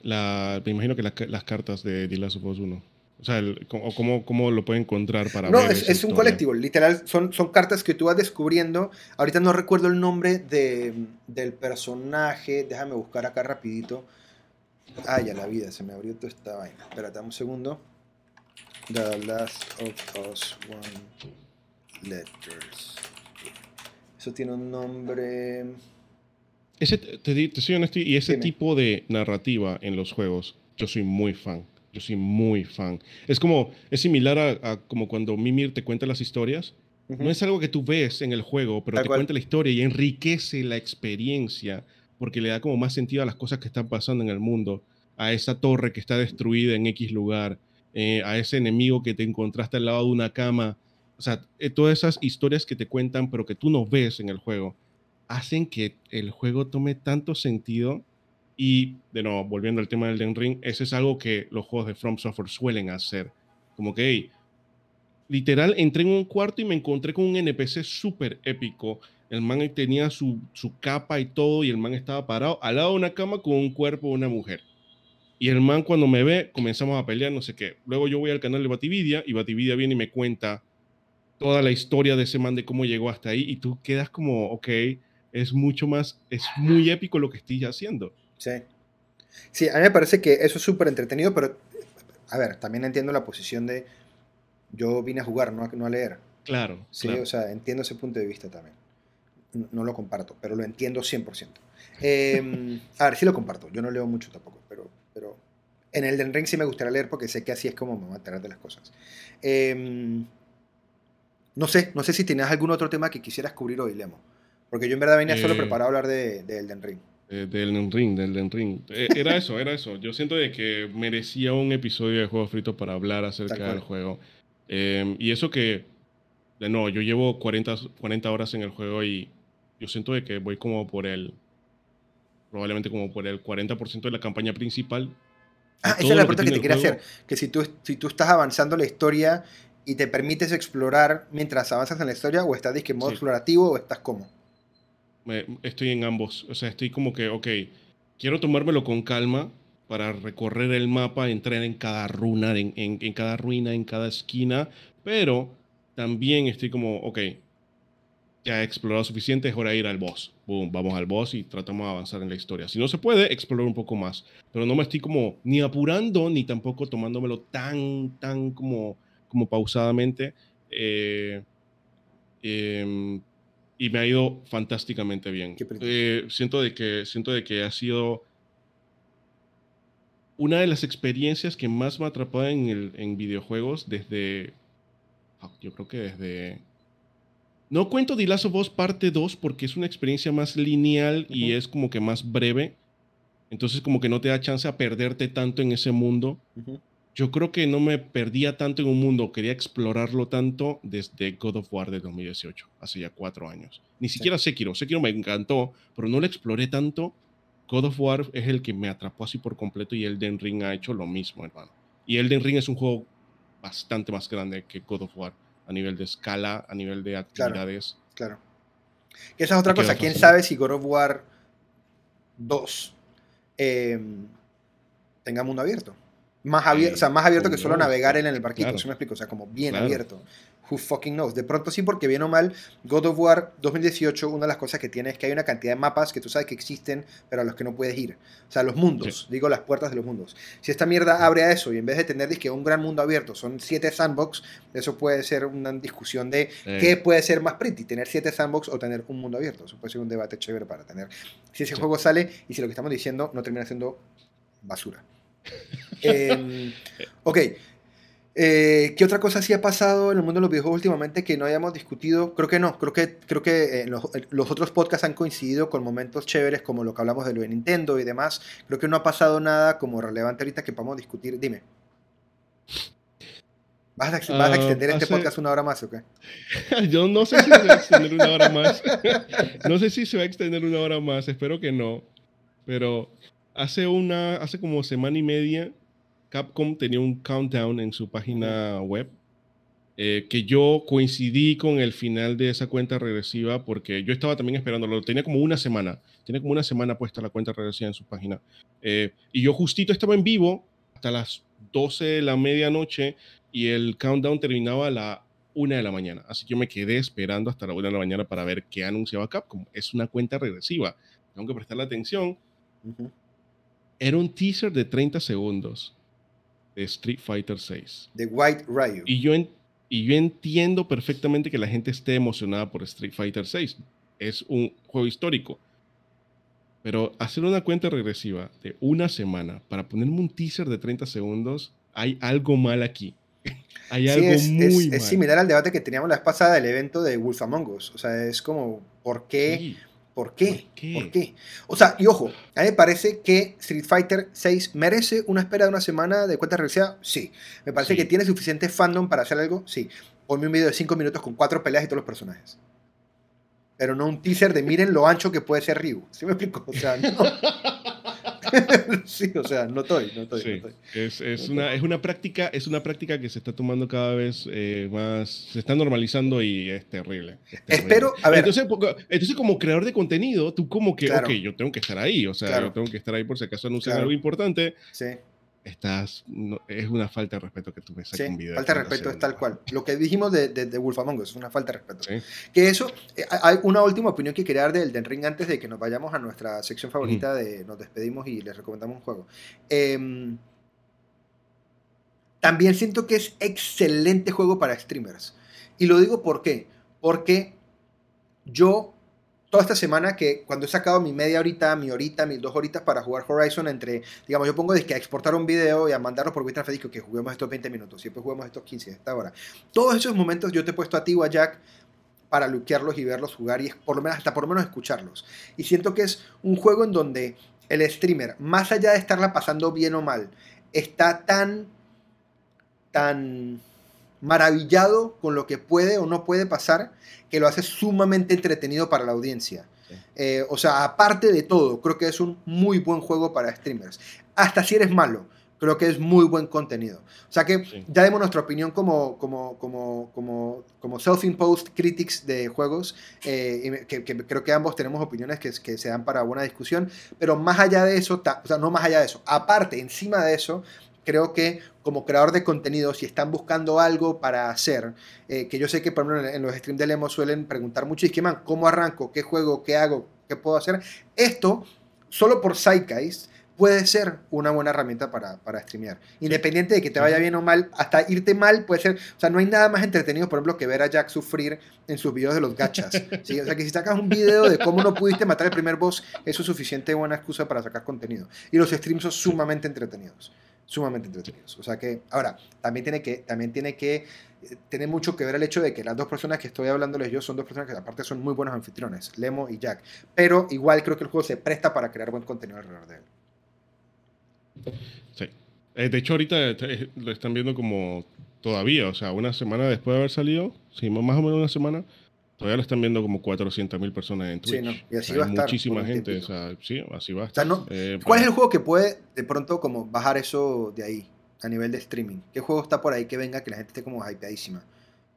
La, me imagino que las cartas de The Last of Us 1. O sea, cómo, cómo, lo puede encontrar para No, es, un colectivo, literal, son, son cartas que tú vas descubriendo. Ahorita no recuerdo el nombre de, del personaje, déjame buscar acá rapidito. Ah, ya la vida, se me abrió toda esta vaina. Espérate un segundo. The Last of Us 1. Letters. Eso tiene un nombre. Ese, te, te soy honesto, y ese tipo de narrativa en los juegos, yo soy muy fan. Yo soy muy fan. Es como, es similar a, como cuando Mimir te cuenta las historias. No es algo que tú ves en el juego, pero te cuenta la historia y enriquece la experiencia porque le da como más sentido a las cosas que están pasando en el mundo. A esa torre que está destruida en X lugar, eh, a ese enemigo que te encontraste al lado de una cama. O sea, eh, todas esas historias que te cuentan, pero que tú no ves en el juego, hacen que el juego tome tanto sentido. Y, de nuevo, volviendo al tema del Den Ring, ese es algo que los juegos de From Software suelen hacer. Como que, literal, entré en un cuarto y me encontré con un NPC súper épico. El man tenía su, su capa y todo, y el man estaba parado al lado de una cama con un cuerpo de una mujer. Y el man cuando me ve, comenzamos a pelear, no sé qué. Luego yo voy al canal de Batividia y Batividia viene y me cuenta toda la historia de ese man, de cómo llegó hasta ahí. Y tú quedas como, ok, es mucho más, es muy épico lo que estoy haciendo. Sí. Sí, a mí me parece que eso es súper entretenido, pero, a ver, también entiendo la posición de yo vine a jugar, no a, no a leer. Claro. Sí, o sea, entiendo ese punto de vista también. No, lo comparto, pero lo entiendo 100%. [LAUGHS] Em, a ver, sí lo comparto. Yo no leo mucho tampoco, pero pero en el Ring sí me gustaría leer porque sé que así es como me voy a enterar de las cosas. Em, no sé, no sé si tenías algún otro tema que quisieras cubrir hoy, Lemo. Porque yo en verdad venía solo eh, preparado a hablar de, Elden Ring. Eh, de Elden Ring, de Elden Ring. Eh, era eso, era eso. Yo siento de que merecía un episodio de Juego Frito para hablar acerca del juego. Em, y eso que, de no, yo llevo 40, 40 horas en el juego y yo siento de que voy como por el probablemente como por el 40% de la campaña principal. Ah, esa es la pregunta que, te quería hacer. Que si tú, si tú estás avanzando la historia y te permites explorar mientras avanzas en la historia, o estás en modo explorativo, o estás como. Estoy en ambos. O sea, estoy como que, ok, quiero tomármelo con calma para recorrer el mapa, entrar en cada runa, en, en, en cada ruina, en cada esquina, pero también estoy como, ok, ya he explorado suficiente, es hora de ir al boss. Boom, vamos al boss y tratamos de avanzar en la historia. Si no se puede, explorar un poco más. Pero no me estoy como ni apurando, ni tampoco tomándomelo tan, tan como, como pausadamente. Eh, em, y me ha ido fantásticamente bien. Eh, siento, de que, siento de que ha sido una de las experiencias que más me ha atrapado en, el, en videojuegos desde, yo creo que desde no cuento The Last of Us parte 2 porque es una experiencia más lineal y es como que más breve. Entonces como que no te da chance a perderte tanto en ese mundo. Yo creo que no me perdía tanto en un mundo, quería explorarlo tanto desde God of War de 2018, hace ya cuatro años. Ni siquiera Sekiro, Sekiro me encantó, pero no lo exploré tanto. God of War es el que me atrapó así por completo y Elden Ring ha hecho lo mismo, hermano. Y Elden Ring es un juego bastante más grande que God of War a nivel de escala, a nivel de actividades. Claro. Que esa es otra cosa. ¿Quién sabe si God of War 2 em, tenga mundo abierto? Más abierto, o sea, más abierto que solo navegar en el barquito, eso me explico, o sea, como bien abierto. Who fucking knows? De pronto sí, porque bien o mal, God of War 2018, una de las cosas que tiene es que hay una cantidad de mapas que tú sabes que existen, pero a los que no puedes ir. O sea, los mundos, digo las puertas de los mundos. Si esta mierda abre a eso y en vez de tener que un gran mundo abierto son siete sandbox, eso puede ser una discusión de qué puede ser más pretty, tener siete sandbox o tener un mundo abierto. Eso puede ser un debate chévere para tener. Si ese juego sale y si lo que estamos diciendo no termina siendo basura. Em, ok. Eh, ¿Qué otra cosa sí ha pasado en el mundo de los videojuegos últimamente que no hayamos discutido? Creo que no, creo que, creo que eh, los, otros podcasts han coincidido con momentos chéveres como lo que hablamos de lo de Nintendo y demás. Creo que no ha pasado nada como relevante ahorita que podamos discutir. Dime. ¿Vas a, ah, extender este podcast una hora más o qué? [LAUGHS] Yo no sé si se va a extender una hora más. [LAUGHS] no sé si se va a extender una hora más, espero que no. Pero hace una, hace como semana y media Capcom tenía un countdown en su página web eh, que yo coincidí con el final de esa cuenta regresiva porque yo estaba también esperándolo. Tenía como una semana, tenía como una semana puesta la cuenta regresiva en su página. Eh, y yo justito estaba en vivo hasta las 12 de la medianoche y el countdown terminaba a la 1 de la mañana. Así que yo me quedé esperando hasta la 1 de la mañana para ver qué anunciaba Capcom. Es una cuenta regresiva. Tengo que prestarle atención. Era un teaser de 30 segundos de Street Fighter 6. De White Ryu. Y yo, Y yo entiendo perfectamente que la gente esté emocionada por Street Fighter 6. Es un juego histórico. Pero hacer una cuenta regresiva de una semana para ponerme un teaser de 30 segundos, hay algo mal aquí. [LAUGHS] hay algo es, muy es, mal. es, similar al debate que teníamos la vez pasada del evento de Wolf Among Us. O sea, es como, ¿por qué? Sí. ¿Por qué? ¿Por qué? ¿Por qué? O sea, y ojo, a mí me parece que Street Fighter 6 merece una espera de una semana de cuenta regresiva. Sí. Me parece Sí. que tiene suficiente fandom para hacer algo. Sí. Ponme un video de 5 minutos con cuatro peleas y todos los personajes. Pero no un teaser de miren lo ancho que puede ser Ryu. ¿Sí me explico? O sea, no. [LAUGHS] [LAUGHS] sí, o sea, no estoy, no estoy, Sí, no estoy. es, es una, es, una práctica, es una práctica que se está tomando cada vez eh, más, se está normalizando y es terrible. es terrible. Espero, a ver, Entonces, como creador de contenido, tú como que, Claro. ok, yo tengo que estar ahí, o sea, Claro. yo tengo que estar ahí por si acaso anuncian Claro. algo importante, sí. Estás, no- es una falta de respeto que tú me saques Sí, un video. falta de 30 respeto es tal cual. Lo que dijimos de, de, de Wolf Among Us es una falta de respeto. Sí. Que eso, eh, hay una última opinión que quería dar del Den Ring antes de que nos vayamos a nuestra sección favorita de nos despedimos y les recomendamos un juego. Em, también siento que es excelente juego para streamers. Y lo digo por qué. Porque yo, toda esta semana que cuando he sacado mi media horita, mi horita, mis dos horitas para jugar Horizon, entre, digamos, yo pongo de a exportar un video y a mandarlo por WeTransfer, digo que juguemos estos 20 minutos, siempre juguemos estos 15, esta hora. Todos esos momentos yo te he puesto a ti o a Jack para luquearlos y verlos jugar y por lo menos, hasta por lo menos escucharlos. Y siento que es un juego en donde el streamer, más allá de estarla pasando bien o mal, está tan, tan maravillado con lo que puede o no puede pasar que lo hace sumamente entretenido para la audiencia. Sí. Eh, o sea, aparte de todo, creo que es un muy buen juego para streamers. Hasta si eres malo, creo que es muy buen contenido. O sea que Sí. ya demos nuestra opinión como, como, como, como, como self-imposed critics de juegos, eh, que, que creo que ambos tenemos opiniones que, que se dan para buena discusión, pero más allá de eso, ta- o sea, no más allá de eso, aparte, encima de eso, creo que como creador de contenido, si están buscando algo para hacer, eh, que yo sé que por ejemplo en, los streams de Lemo suelen preguntar mucho, y que man, ¿cómo arranco? ¿Qué juego? ¿Qué hago? ¿Qué puedo hacer? Esto, solo por Zeitgeist, puede ser una buena herramienta para, para streamear. Independiente de que te vaya bien o mal, hasta irte mal puede ser, o sea, no hay nada más entretenido, por ejemplo, que ver a Jack sufrir en sus videos de los gachas. ¿sí? O sea, que si sacas un video de cómo no pudiste matar el primer boss, eso es suficiente buena excusa para sacar contenido. Y los streams son sumamente entretenidos sumamente entretenidos. O sea que, ahora, también tiene que, también tiene que eh, tener mucho que ver el hecho de que las dos personas que estoy hablándoles yo son dos personas que aparte son muy buenos anfitriones, Lemo y Jack. Pero igual creo que el juego se presta para crear buen contenido alrededor de él. Sí. Eh, de hecho, ahorita eh, lo están viendo como todavía, o sea, una semana después de haber salido, sí, más o menos una semana, todavía lo están viendo como 400 mil personas en Sí, Twitch. no, y así va a estar Muchísima gente, o sea, sí, así va a O sea, no, Eh, ¿Cuál es el juego que puede de pronto como bajar eso de ahí a nivel de streaming? ¿Qué juego está por ahí que venga que la gente esté como hypeadísima?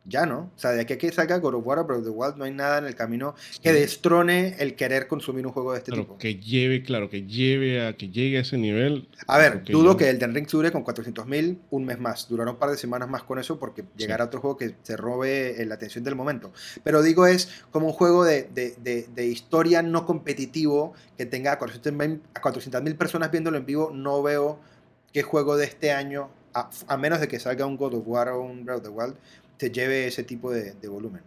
Ya no. O sea, de aquí a que salga God of War o Breath of the Wild no hay nada en el camino que destrone el querer consumir un juego de este Claro, tipo. que lleve, claro, que lleve a que llegue a ese nivel. A ver, porque dudo yo- que el Den Ring dure con 400.000 un mes más. Durará un par de semanas más con eso porque llegará otro juego que se robe eh, la atención del momento. Pero digo, es como un juego de, de- de- de historia no competitivo que tenga a 400.000 a 400.000 personas viéndolo en vivo. No veo qué juego de este año, a, a menos de que salga un God of War o un Breath of the Wild, te lleve ese tipo de, de volumen.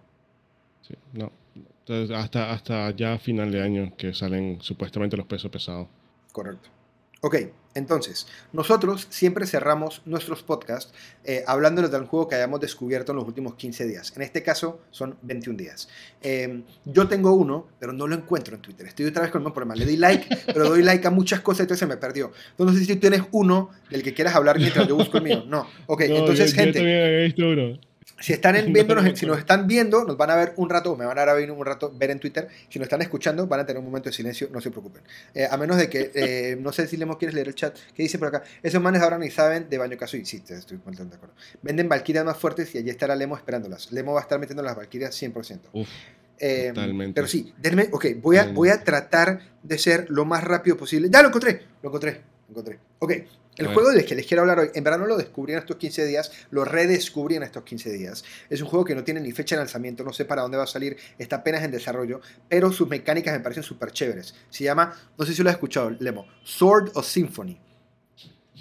Sí, no. Entonces, hasta, hasta ya final de año que salen supuestamente los pesos pesados. Correcto. Ok, entonces, nosotros siempre cerramos nuestros podcasts eh, hablándoles de un juego que hayamos descubierto en los últimos 15 días. En este caso son 21 días. Eh, yo tengo uno, pero no lo encuentro en Twitter. Estoy otra vez con el mismo problema. Le di like, [LAUGHS] pero doy like a muchas cosas, entonces se me perdió. Entonces, no sé si tú tienes uno del que quieras hablar mientras yo busco el mío. No. Ok, [LAUGHS] No, entonces, yo- yo gente. uno. Si están en- viéndonos, no, si no. nos están viendo, nos van a ver un rato, me van a ver un rato ver en Twitter. Si nos están escuchando, van a tener un momento de silencio, no se preocupen. Eh, a menos de que, eh, no sé si Lemo quieres leer el chat, ¿qué dice por acá? Esos manes ahora ni saben de Baño Kazooie. Sí, te estoy completamente de acuerdo. Venden Valkyrias más fuertes y allí estará Lemo esperándolas. Lemo va a estar metiendo las Valkyrias 100%. Uf, Eh, Totalmente. Pero sí, denme, ok, voy a, voy a tratar de ser lo más rápido posible. ¡Ya lo encontré! Lo encontré, encontré. Ok, el juego del que les quiero hablar hoy, en verdad no lo descubrí en estos 15 días, lo redescubrí en estos 15 días. Es un juego que no tiene ni fecha de lanzamiento, no sé para dónde va a salir, está apenas en desarrollo, pero sus mecánicas me parecen súper chéveres. Se llama, no sé si lo has escuchado, Lemo, Sword of Symphony.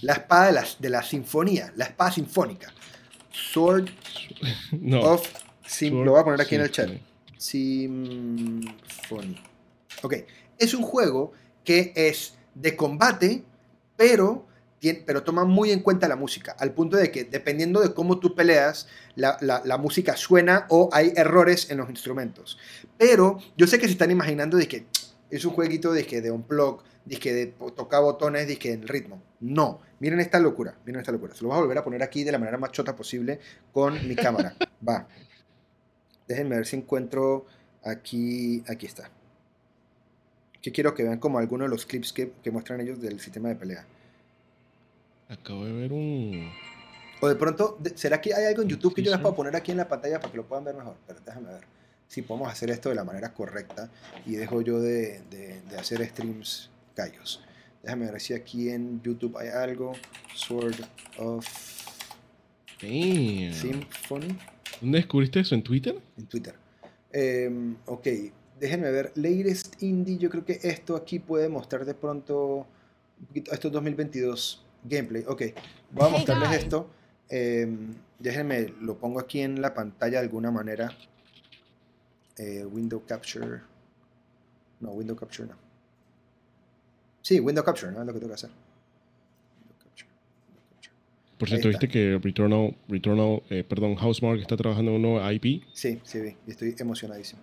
La espada de la, de la sinfonía, la espada sinfónica. Sword [LAUGHS] No. of Sword Lo voy a poner aquí en el chat. Symphony. Symphony. Ok. Es un juego que es de combate, pero, pero toma muy en cuenta la música. Al punto de que dependiendo de cómo tú peleas, la, la- la música suena o hay errores en los instrumentos. Pero yo sé que se están imaginando de que es un jueguito de que de un blog, de que de tocar botones, de que en ritmo. No. Miren esta locura. Miren esta locura. Se lo voy a volver a poner aquí de la manera más chota posible con mi cámara. [LAUGHS] Va. Déjenme ver si encuentro aquí. Aquí está. Que quiero que vean como algunos de los clips que, que muestran ellos del sistema de pelea. Acabo de ver un. O de pronto, ¿será que hay algo en YouTube que yo les puedo poner aquí en la pantalla para que lo puedan ver mejor? Pero déjame ver si podemos hacer esto de la manera correcta y dejo yo de, de- de hacer streams gallos. Déjame ver si aquí en YouTube hay algo. Sword of Damn. Symphony ¿Dónde descubriste eso? ¿En Twitter? en Twitter. Em, ok, déjenme ver. Latest Indie, yo creo que esto aquí puede mostrar de pronto un poquito, esto es 2022 gameplay. Ok, voy a Hey, mostrarles esto. Em, déjenme, lo pongo aquí en la pantalla de alguna manera. Eh, window Capture. No, Window Capture no. Sí, Window Capture, ¿no? Es lo que tengo que hacer. Por cierto, viste que Returnal, Returnal eh, perdón, Housemark está trabajando en un nuevo IP. Sí, sí, vi. estoy emocionadísimo.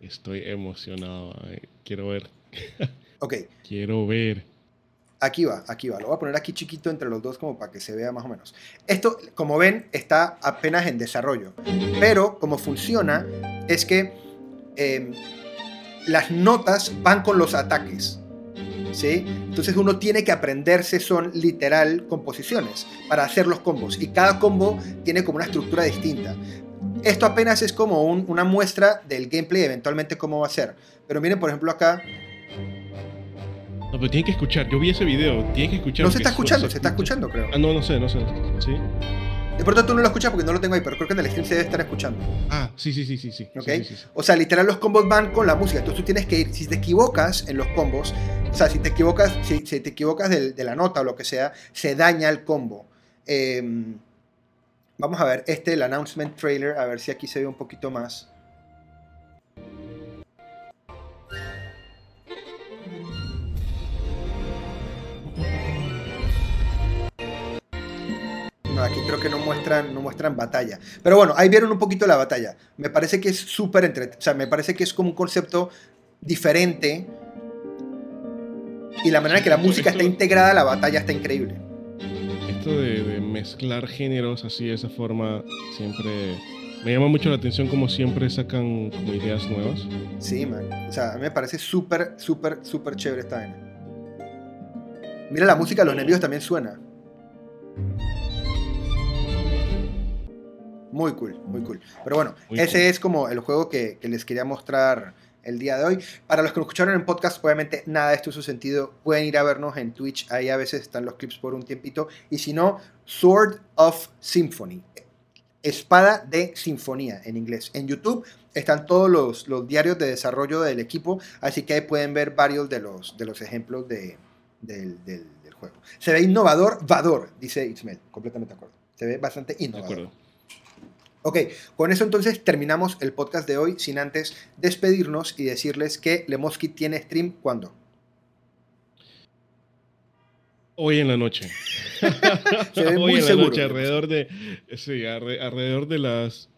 Estoy emocionado. ay, Quiero ver. [LAUGHS] Ok, Quiero ver. Aquí va, aquí va. Lo voy a poner aquí chiquito entre los dos como para que se vea más o menos. Esto, como ven, está apenas en desarrollo. Pero como funciona es que eh, las notas van con los ataques. ¿Sí? Entonces uno tiene que aprenderse son literal composiciones para hacer los combos. Y cada combo tiene como una estructura distinta. Esto apenas es como un- una muestra del gameplay eventualmente cómo va a ser. Pero miren, por ejemplo, acá No, pero tienen que escuchar. Yo vi ese video. Tienen que escuchar. no se está escuchando, se está escucha. escuchando, creo. Ah, no, no sé, no sé. ¿Sí? De pronto tú no lo escuchas porque no lo tengo ahí, pero creo que en el stream se debe estar escuchando. Ah, sí, sí, sí, sí. sí. ¿Ok? Sí, sí, sí. O sea, literal los combos van con la música. Entonces tú tienes que ir, si te equivocas en los combos, o sea, si te equivocas, si, si te equivocas del- de, la nota o lo que sea, se daña el combo. Em, vamos a ver este, el announcement trailer, a ver si aquí se ve un poquito más. No, aquí creo que no muestran, no muestran batalla. Pero bueno, ahí vieron un poquito la batalla. Me parece que es súper entre... O sea, me parece que es como un concepto diferente. Y la manera en que la música está integrada a la batalla está increíble. Esto de, de mezclar géneros así de esa forma siempre me llama mucho la atención como siempre sacan como ideas nuevas. Sí, man. O sea, a mí me parece súper, súper, súper chévere esta vaina. Mira la música, los nervios también suena. Muy cool, muy cool. Pero bueno, Muy ese cool. es como el juego que, que les quería mostrar el día de hoy. Para los que nos escucharon en podcast, obviamente nada de esto hizo sentido. Pueden ir a vernos en Twitch, ahí a veces están los clips por un tiempito. Y si no, Sword of Symphony. Espada de Sinfonía en inglés. En YouTube están todos los, los diarios de desarrollo del equipo, así que ahí pueden ver varios de los, de los ejemplos de, del, del- del juego. Se ve innovador, vador, dice Ismael, completamente de acuerdo. Se ve bastante De innovador. Ok, con eso entonces terminamos el podcast de hoy, sin antes despedirnos y decirles que Lemoski tiene stream cuando. Hoy en la noche. [LAUGHS] Se ve Hoy muy en la noche, alrededor de. Sí, alre- alrededor de las.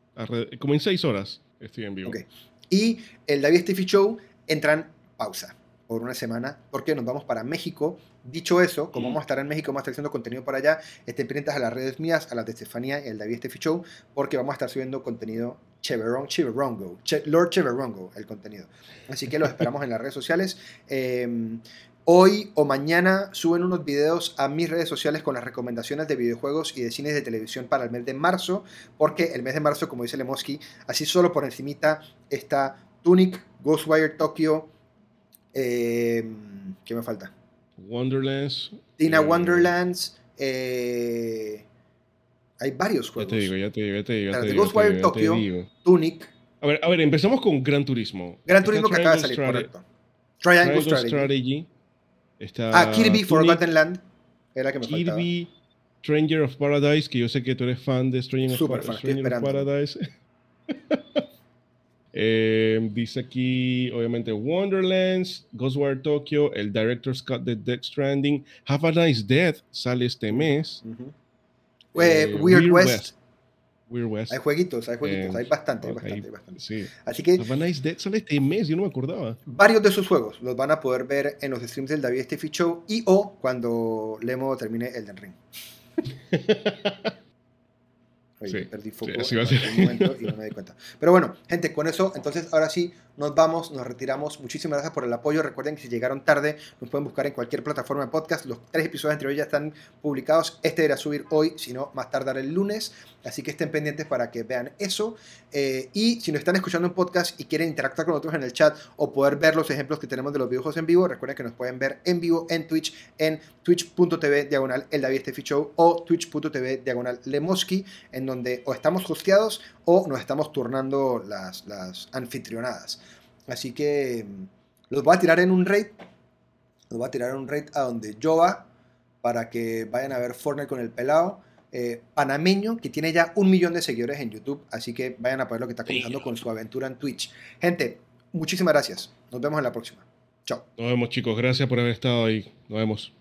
como en seis horas estoy en vivo. Ok. Y el David Steffi Show entran pausa por una semana porque nos vamos para México. Dicho eso, como Mm. vamos a estar en México, vamos a estar haciendo contenido por allá, estén pendientes a las redes mías, a las de Estefanía y el David Steffi Show, porque vamos a estar subiendo contenido Cheveron, Cheverongo, Che- Lord Cheverongo, el contenido. Así que los [LAUGHS] esperamos en las redes sociales. Eh, Hoy o mañana suben unos videos a mis redes sociales con las recomendaciones de videojuegos y de cines de televisión para el mes de marzo, porque el mes de marzo, como dice Lemoski, así solo por encimita está Tunic, Ghostwire Tokyo, eh, ¿qué me falta? Wonderlands. Tina eh, Wonderlands, eh, hay varios juegos. ya te digo, ya te digo. ya te digo, ya te Ghostwire digo, ya te Tokyo. digo. Tunic, A ver, a ver, empezamos con Gran Turismo. Gran Turismo que acaba de salir, Strate- correcto. Triangle, Triangle Strategy. Strategy. Está Ah, Kirby Tunic, Forgotten Land, era que me faltaba. Kirby, Stranger of Paradise, que yo sé que tú eres fan de Stranger, Súper of, fan, Stranger of. Paradise. [LAUGHS] Eh, dice aquí, obviamente, Wonderlands, Ghostwire Tokyo, el Director's Cut de Death Stranding, Have a Nice Death sale este mes. Ujú. Eh, Eh, Weird, Weird West. West. Weird West. Hay jueguitos, hay jueguitos, Eh, hay bastante, hay ok, bastante, hay bastante. Sí. Así que Have a Nice Death sale este mes, yo no me acordaba. varios de esos juegos los van a poder ver en los streams del David Steffi Show y o cuando Lemo termine Elden Ring. [LAUGHS] Oye, Sí, perdí foco sí, en algún momento y no me di cuenta. Pero bueno, gente, con eso, entonces ahora sí nos vamos, nos retiramos. Muchísimas gracias por el apoyo. Recuerden que si llegaron tarde, nos pueden buscar en cualquier plataforma de podcast. Los tres episodios anteriores ya están publicados. Este era subir hoy, si no, más tardar el lunes. Así que estén pendientes para que vean eso. Eh, y si nos están escuchando en podcast y quieren interactuar con nosotros en el chat o poder ver los ejemplos que tenemos de los videojuegos en vivo, recuerden que nos pueden ver en vivo en Twitch, en twitch.tv diagonal el David Steffi Show o twitch.tv diagonal Lemoski, en donde o estamos hosteados o nos estamos turnando las, las anfitrionadas. Así que los voy a tirar en un raid. Los voy a tirar en un raid a donde yo va para que vayan a ver Fortnite con el pelado. eh, panameño que tiene ya un millón de seguidores en YouTube, así que vayan a ver lo que está comenzando con su aventura en Twitch. Gente, muchísimas gracias. Nos vemos en la próxima. Chao. Nos vemos, chicos. Gracias por haber estado ahí. Nos vemos.